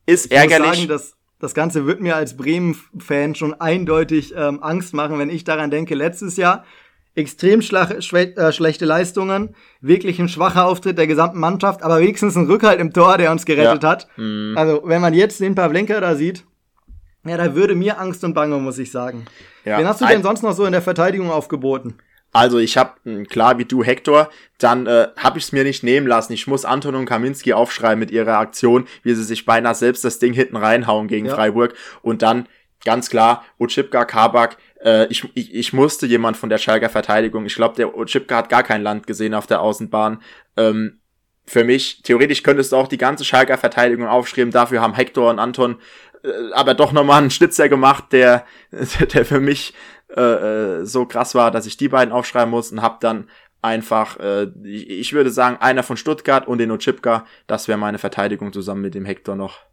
Ist ich ärgerlich. Muss sagen, dass das Ganze wird mir als Bremen-Fan schon eindeutig ähm, Angst machen, wenn ich daran denke, letztes Jahr extrem äh, schlechte Leistungen, wirklich ein schwacher Auftritt der gesamten Mannschaft, aber wenigstens ein Rückhalt im Tor, der uns gerettet ja. hat. Mhm. Also, wenn man jetzt den Pavlenka da sieht, ja, da würde mir Angst und Bange, muss ich sagen. Ja. Wen hast du denn sonst noch so in der Verteidigung aufgeboten? Also ich habe hm, klar wie du Hector, dann äh, habe ich es mir nicht nehmen lassen. Ich muss Anton und Kaminski aufschreiben mit ihrer Aktion, wie sie sich beinahe selbst das Ding hinten reinhauen gegen ja. Freiburg und dann ganz klar Uchipka, Kabak, äh, ich, ich, ich musste jemand von der Schalker Verteidigung, ich glaube, der Chipka hat gar kein Land gesehen auf der Außenbahn. Ähm, für mich, theoretisch könntest du auch die ganze Schalker Verteidigung aufschreiben, dafür haben Hector und Anton äh, aber doch nochmal einen Schnitzer gemacht, der, der für mich äh, äh, so krass war, dass ich die beiden aufschreiben muss und hab dann einfach, äh, ich würde sagen, einer von Stuttgart und den Ochipka, das wäre meine Verteidigung zusammen mit dem Hector noch.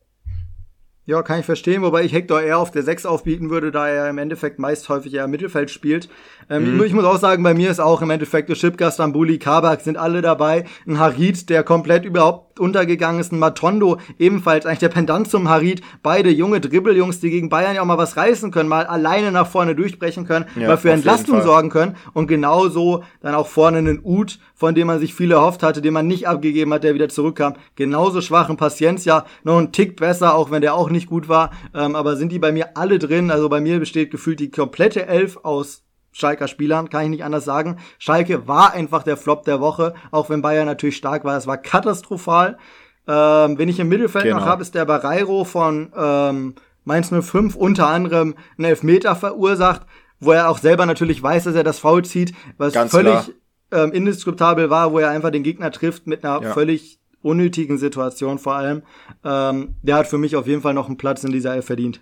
Ja, kann ich verstehen, wobei ich Hector eher auf der 6 aufbieten würde, da er im Endeffekt meist häufig eher im Mittelfeld spielt. Ähm, mhm. Ich muss auch sagen, bei mir ist auch im Endeffekt der Schipka, Stambuli, Kabak sind alle dabei. Ein Harid, der komplett überhaupt untergegangen ist. Ein Matondo, ebenfalls eigentlich der Pendant zum Harid. Beide junge Dribbeljungs, die gegen Bayern ja auch mal was reißen können, mal alleine nach vorne durchbrechen können, ja, mal für Entlastung sorgen können. Und genauso dann auch vorne einen Ut, von dem man sich viel erhofft hatte, den man nicht abgegeben hat, der wieder zurückkam. Genauso schwachen Paciencia, noch ein Tick besser, auch wenn der auch nicht gut war. Ähm, aber sind die bei mir alle drin? Also bei mir besteht gefühlt die komplette Elf aus Schalker Spielern, kann ich nicht anders sagen. Schalke war einfach der Flop der Woche, auch wenn Bayern natürlich stark war. Es war katastrophal. Ähm, wenn ich im Mittelfeld genau. noch habe, ist der Barreiro von ähm, Mainz 05 unter anderem einen Elfmeter verursacht, wo er auch selber natürlich weiß, dass er das Foul zieht, was Ganz völlig ähm, indiskutabel war, wo er einfach den Gegner trifft mit einer ja. völlig unnötigen Situation vor allem. Ähm, der hat für mich auf jeden Fall noch einen Platz in dieser Elf verdient.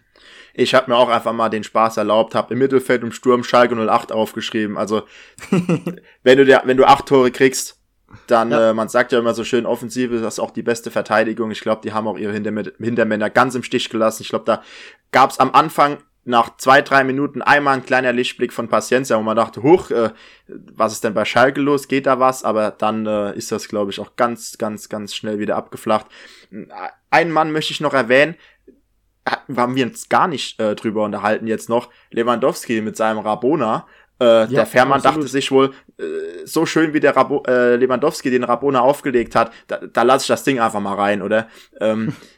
Ich habe mir auch einfach mal den Spaß erlaubt, habe im Mittelfeld und Sturm Schalke 08 aufgeschrieben. Also wenn du der, wenn du acht Tore kriegst, dann, ja. äh, man sagt ja immer so schön, Offensive das ist auch die beste Verteidigung. Ich glaube, die haben auch ihre Hintermänner ganz im Stich gelassen. Ich glaube, da gab es am Anfang nach zwei, drei Minuten einmal ein kleiner Lichtblick von Paciencia, wo man dachte, huch, äh, was ist denn bei Schalke los? Geht da was? Aber dann äh, ist das, glaube ich, auch ganz, ganz, ganz schnell wieder abgeflacht. Einen Mann möchte ich noch erwähnen, haben wir uns gar nicht äh, drüber unterhalten jetzt noch. Lewandowski mit seinem Rabona. Äh, ja, der Fährmann absolut. dachte sich wohl, äh, so schön wie der Rabo äh, Lewandowski den Rabona aufgelegt hat, da, da lasse ich das Ding einfach mal rein, oder? Ähm,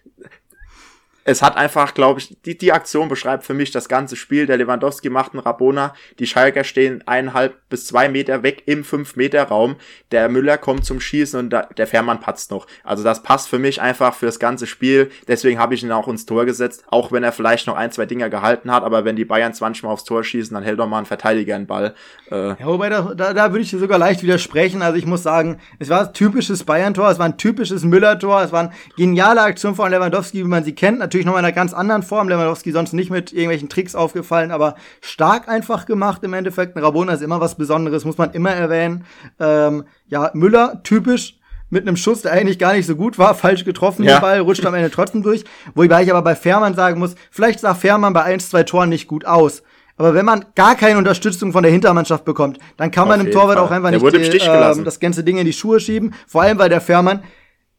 es hat einfach, glaube ich, die, die Aktion beschreibt für mich das ganze Spiel. Der Lewandowski macht einen Rabona, die Schalker stehen eineinhalb bis zwei Meter weg im fünf Meter Raum. Der Müller kommt zum Schießen und da, der Fährmann patzt noch. Also das passt für mich einfach für das ganze Spiel. Deswegen habe ich ihn auch ins Tor gesetzt, auch wenn er vielleicht noch ein, zwei Dinger gehalten hat. Aber wenn die Bayern 20 Mal aufs Tor schießen, dann hält doch mal ein Verteidiger einen Ball. Äh, ja, wobei da, da, da würde ich dir sogar leicht widersprechen. Also ich muss sagen, es war ein typisches Bayern-Tor, es war ein typisches Müller-Tor, es war eine geniale Aktion von Lewandowski, wie man sie kennt. Natürlich natürlich noch in einer ganz anderen Form. Lewandowski sonst nicht mit irgendwelchen Tricks aufgefallen, aber stark einfach gemacht im Endeffekt. Ein Rabona ist immer was Besonderes, muss man immer erwähnen. Ähm, ja, Müller, typisch mit einem Schuss, der eigentlich gar nicht so gut war, falsch getroffen, ja. den Ball, rutscht am Ende trotzdem durch. Wobei ich aber bei Fährmann sagen muss, vielleicht sah Fährmann bei ein, zwei Toren nicht gut aus. Aber wenn man gar keine Unterstützung von der Hintermannschaft bekommt, dann kann man dem Torwart Fall. auch einfach der nicht die, äh, das ganze Ding in die Schuhe schieben. Vor allem, weil der Fährmann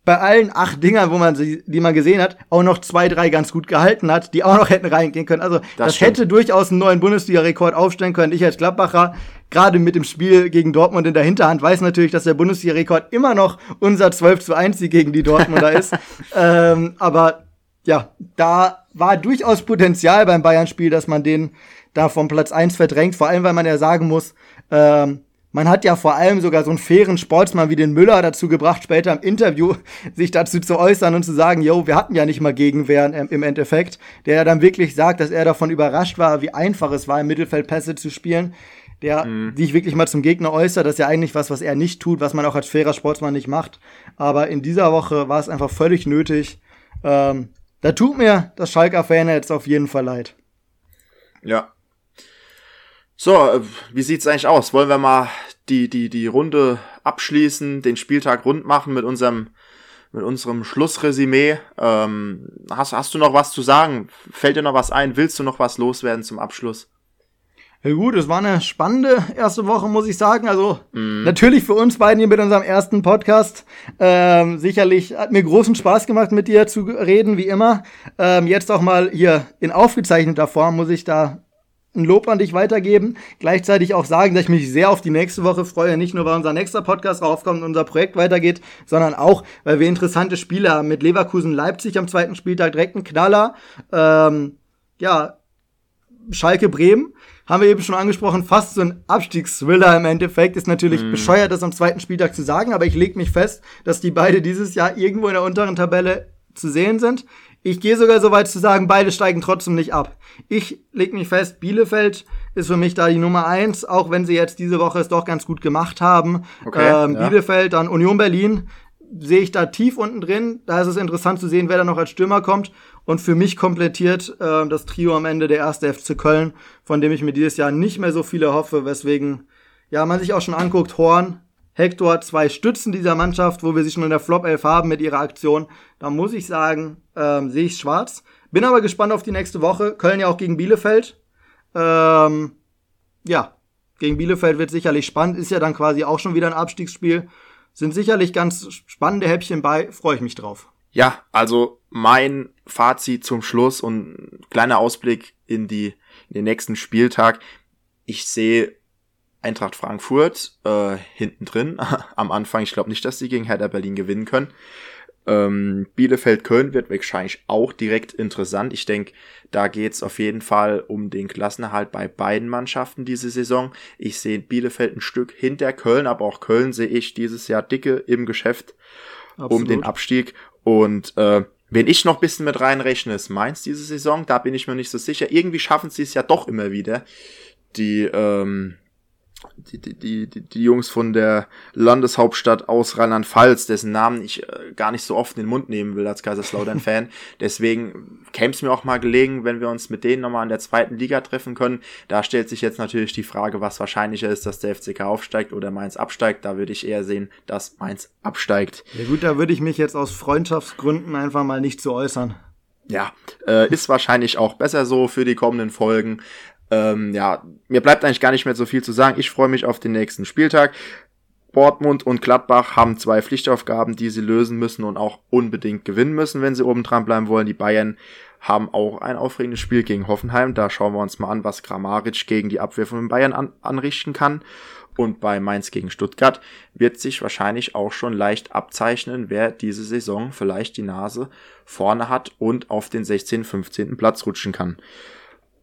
bei allen acht Dingern, wo man sie, die man gesehen hat, auch noch zwei, drei ganz gut gehalten hat, die auch noch hätten reingehen können. Also das, das hätte durchaus einen neuen Bundesliga-Rekord aufstellen können. Ich als Gladbacher, gerade mit dem Spiel gegen Dortmund in der Hinterhand, weiß natürlich, dass der Bundesliga-Rekord immer noch unser 12 zu 1 Sieg gegen die Dortmunder ist. ähm, aber ja, da war durchaus Potenzial beim Bayern-Spiel, dass man den da vom Platz 1 verdrängt. Vor allem, weil man ja sagen muss, ähm, man hat ja vor allem sogar so einen fairen Sportsmann wie den Müller dazu gebracht, später im Interview sich dazu zu äußern und zu sagen, yo, wir hatten ja nicht mal Gegenwehr im Endeffekt, der ja dann wirklich sagt, dass er davon überrascht war, wie einfach es war, im Mittelfeld Pässe zu spielen, der mhm. sich wirklich mal zum Gegner äußert, das ist ja eigentlich was, was er nicht tut, was man auch als fairer Sportsmann nicht macht. Aber in dieser Woche war es einfach völlig nötig. Ähm, da tut mir das Schalker Fan jetzt auf jeden Fall leid. Ja, so, äh, wie sieht's eigentlich aus? Wollen wir mal die, die, die Runde abschließen, den Spieltag rund machen mit unserem, mit unserem Schlussresümee? Ähm, hast, hast du noch was zu sagen? Fällt dir noch was ein? Willst du noch was loswerden zum Abschluss? Ja gut, es war eine spannende erste Woche, muss ich sagen. Also mm. natürlich für uns beiden hier mit unserem ersten Podcast. Ähm, sicherlich hat mir großen Spaß gemacht, mit dir zu reden, wie immer. Ähm, jetzt auch mal hier in aufgezeichneter Form muss ich da ein Lob an dich weitergeben. Gleichzeitig auch sagen, dass ich mich sehr auf die nächste Woche freue. Nicht nur, weil unser nächster Podcast raufkommt und unser Projekt weitergeht, sondern auch, weil wir interessante Spiele haben. Mit Leverkusen Leipzig am zweiten Spieltag direkt ein Knaller. Ähm, ja, Schalke Bremen haben wir eben schon angesprochen, fast so ein Abstiegsthriller im Endeffekt. Ist natürlich mm. bescheuert, das am zweiten Spieltag zu sagen, aber ich lege mich fest, dass die beide dieses Jahr irgendwo in der unteren Tabelle zu sehen sind. Ich gehe sogar so weit zu sagen, beide steigen trotzdem nicht ab. Ich leg mich fest, Bielefeld ist für mich da die Nummer eins, auch wenn sie jetzt diese Woche es doch ganz gut gemacht haben. Okay, ähm, ja. Bielefeld, dann Union Berlin sehe ich da tief unten drin. Da ist es interessant zu sehen, wer da noch als Stürmer kommt. Und für mich komplettiert äh, das Trio am Ende der erste FC Köln, von dem ich mir dieses Jahr nicht mehr so viele hoffe, weswegen ja man sich auch schon anguckt, Horn, Hector, zwei Stützen dieser Mannschaft, wo wir sie schon in der Flop 11 haben mit ihrer Aktion. Da muss ich sagen, ähm, sehe ich schwarz. Bin aber gespannt auf die nächste Woche. Köln ja auch gegen Bielefeld. Ähm, ja, gegen Bielefeld wird sicherlich spannend. Ist ja dann quasi auch schon wieder ein Abstiegsspiel. Sind sicherlich ganz spannende Häppchen bei. Freue ich mich drauf. Ja, also mein Fazit zum Schluss und kleiner Ausblick in die in den nächsten Spieltag. Ich sehe Eintracht Frankfurt äh, hinten drin am Anfang. Ich glaube nicht, dass sie gegen Hertha Berlin gewinnen können. Ähm, Bielefeld-Köln wird wahrscheinlich auch direkt interessant. Ich denke, da geht's auf jeden Fall um den Klassenerhalt bei beiden Mannschaften diese Saison. Ich sehe Bielefeld ein Stück hinter Köln, aber auch Köln sehe ich dieses Jahr dicke im Geschäft Absolut. um den Abstieg. Und äh, wenn ich noch bisschen mit reinrechne, ist Mainz diese Saison. Da bin ich mir nicht so sicher. Irgendwie schaffen sie es ja doch immer wieder, die ähm, die, die, die, die Jungs von der Landeshauptstadt aus Rheinland-Pfalz, dessen Namen ich äh, gar nicht so oft in den Mund nehmen will als Kaiserslautern-Fan. Deswegen käme es mir auch mal gelegen, wenn wir uns mit denen nochmal in der zweiten Liga treffen können. Da stellt sich jetzt natürlich die Frage, was wahrscheinlicher ist, dass der FCK aufsteigt oder Mainz absteigt. Da würde ich eher sehen, dass Mainz absteigt. Ja gut, da würde ich mich jetzt aus Freundschaftsgründen einfach mal nicht zu äußern. Ja, äh, ist wahrscheinlich auch besser so für die kommenden Folgen. Ähm, ja, mir bleibt eigentlich gar nicht mehr so viel zu sagen. Ich freue mich auf den nächsten Spieltag. Dortmund und Gladbach haben zwei Pflichtaufgaben, die sie lösen müssen und auch unbedingt gewinnen müssen, wenn sie oben dran bleiben wollen. Die Bayern haben auch ein aufregendes Spiel gegen Hoffenheim. Da schauen wir uns mal an, was Grammaric gegen die Abwehr von Bayern an anrichten kann. Und bei Mainz gegen Stuttgart wird sich wahrscheinlich auch schon leicht abzeichnen, wer diese Saison vielleicht die Nase vorne hat und auf den 16., 15. Platz rutschen kann.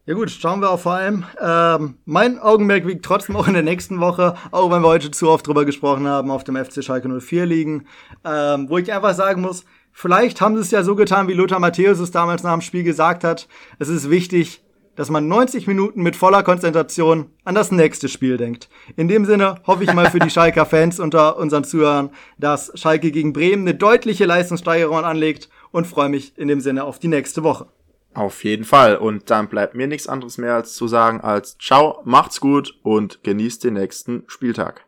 Ja gut, schauen wir auch vor allem. Ähm, mein Augenmerk wiegt trotzdem auch in der nächsten Woche, auch wenn wir heute zu oft drüber gesprochen haben, auf dem FC Schalke 04 liegen, ähm, wo ich einfach sagen muss, vielleicht haben sie es ja so getan, wie Lothar Matthäus es damals nach dem Spiel gesagt hat. Es ist wichtig, dass man 90 Minuten mit voller Konzentration an das nächste Spiel denkt. In dem Sinne hoffe ich mal für die Schalker Fans unter unseren Zuhörern, dass Schalke gegen Bremen eine deutliche Leistungssteigerung anlegt und freue mich in dem Sinne auf die nächste Woche. Auf jeden Fall. Und dann bleibt mir nichts anderes mehr als zu sagen als ciao, macht's gut und genießt den nächsten Spieltag.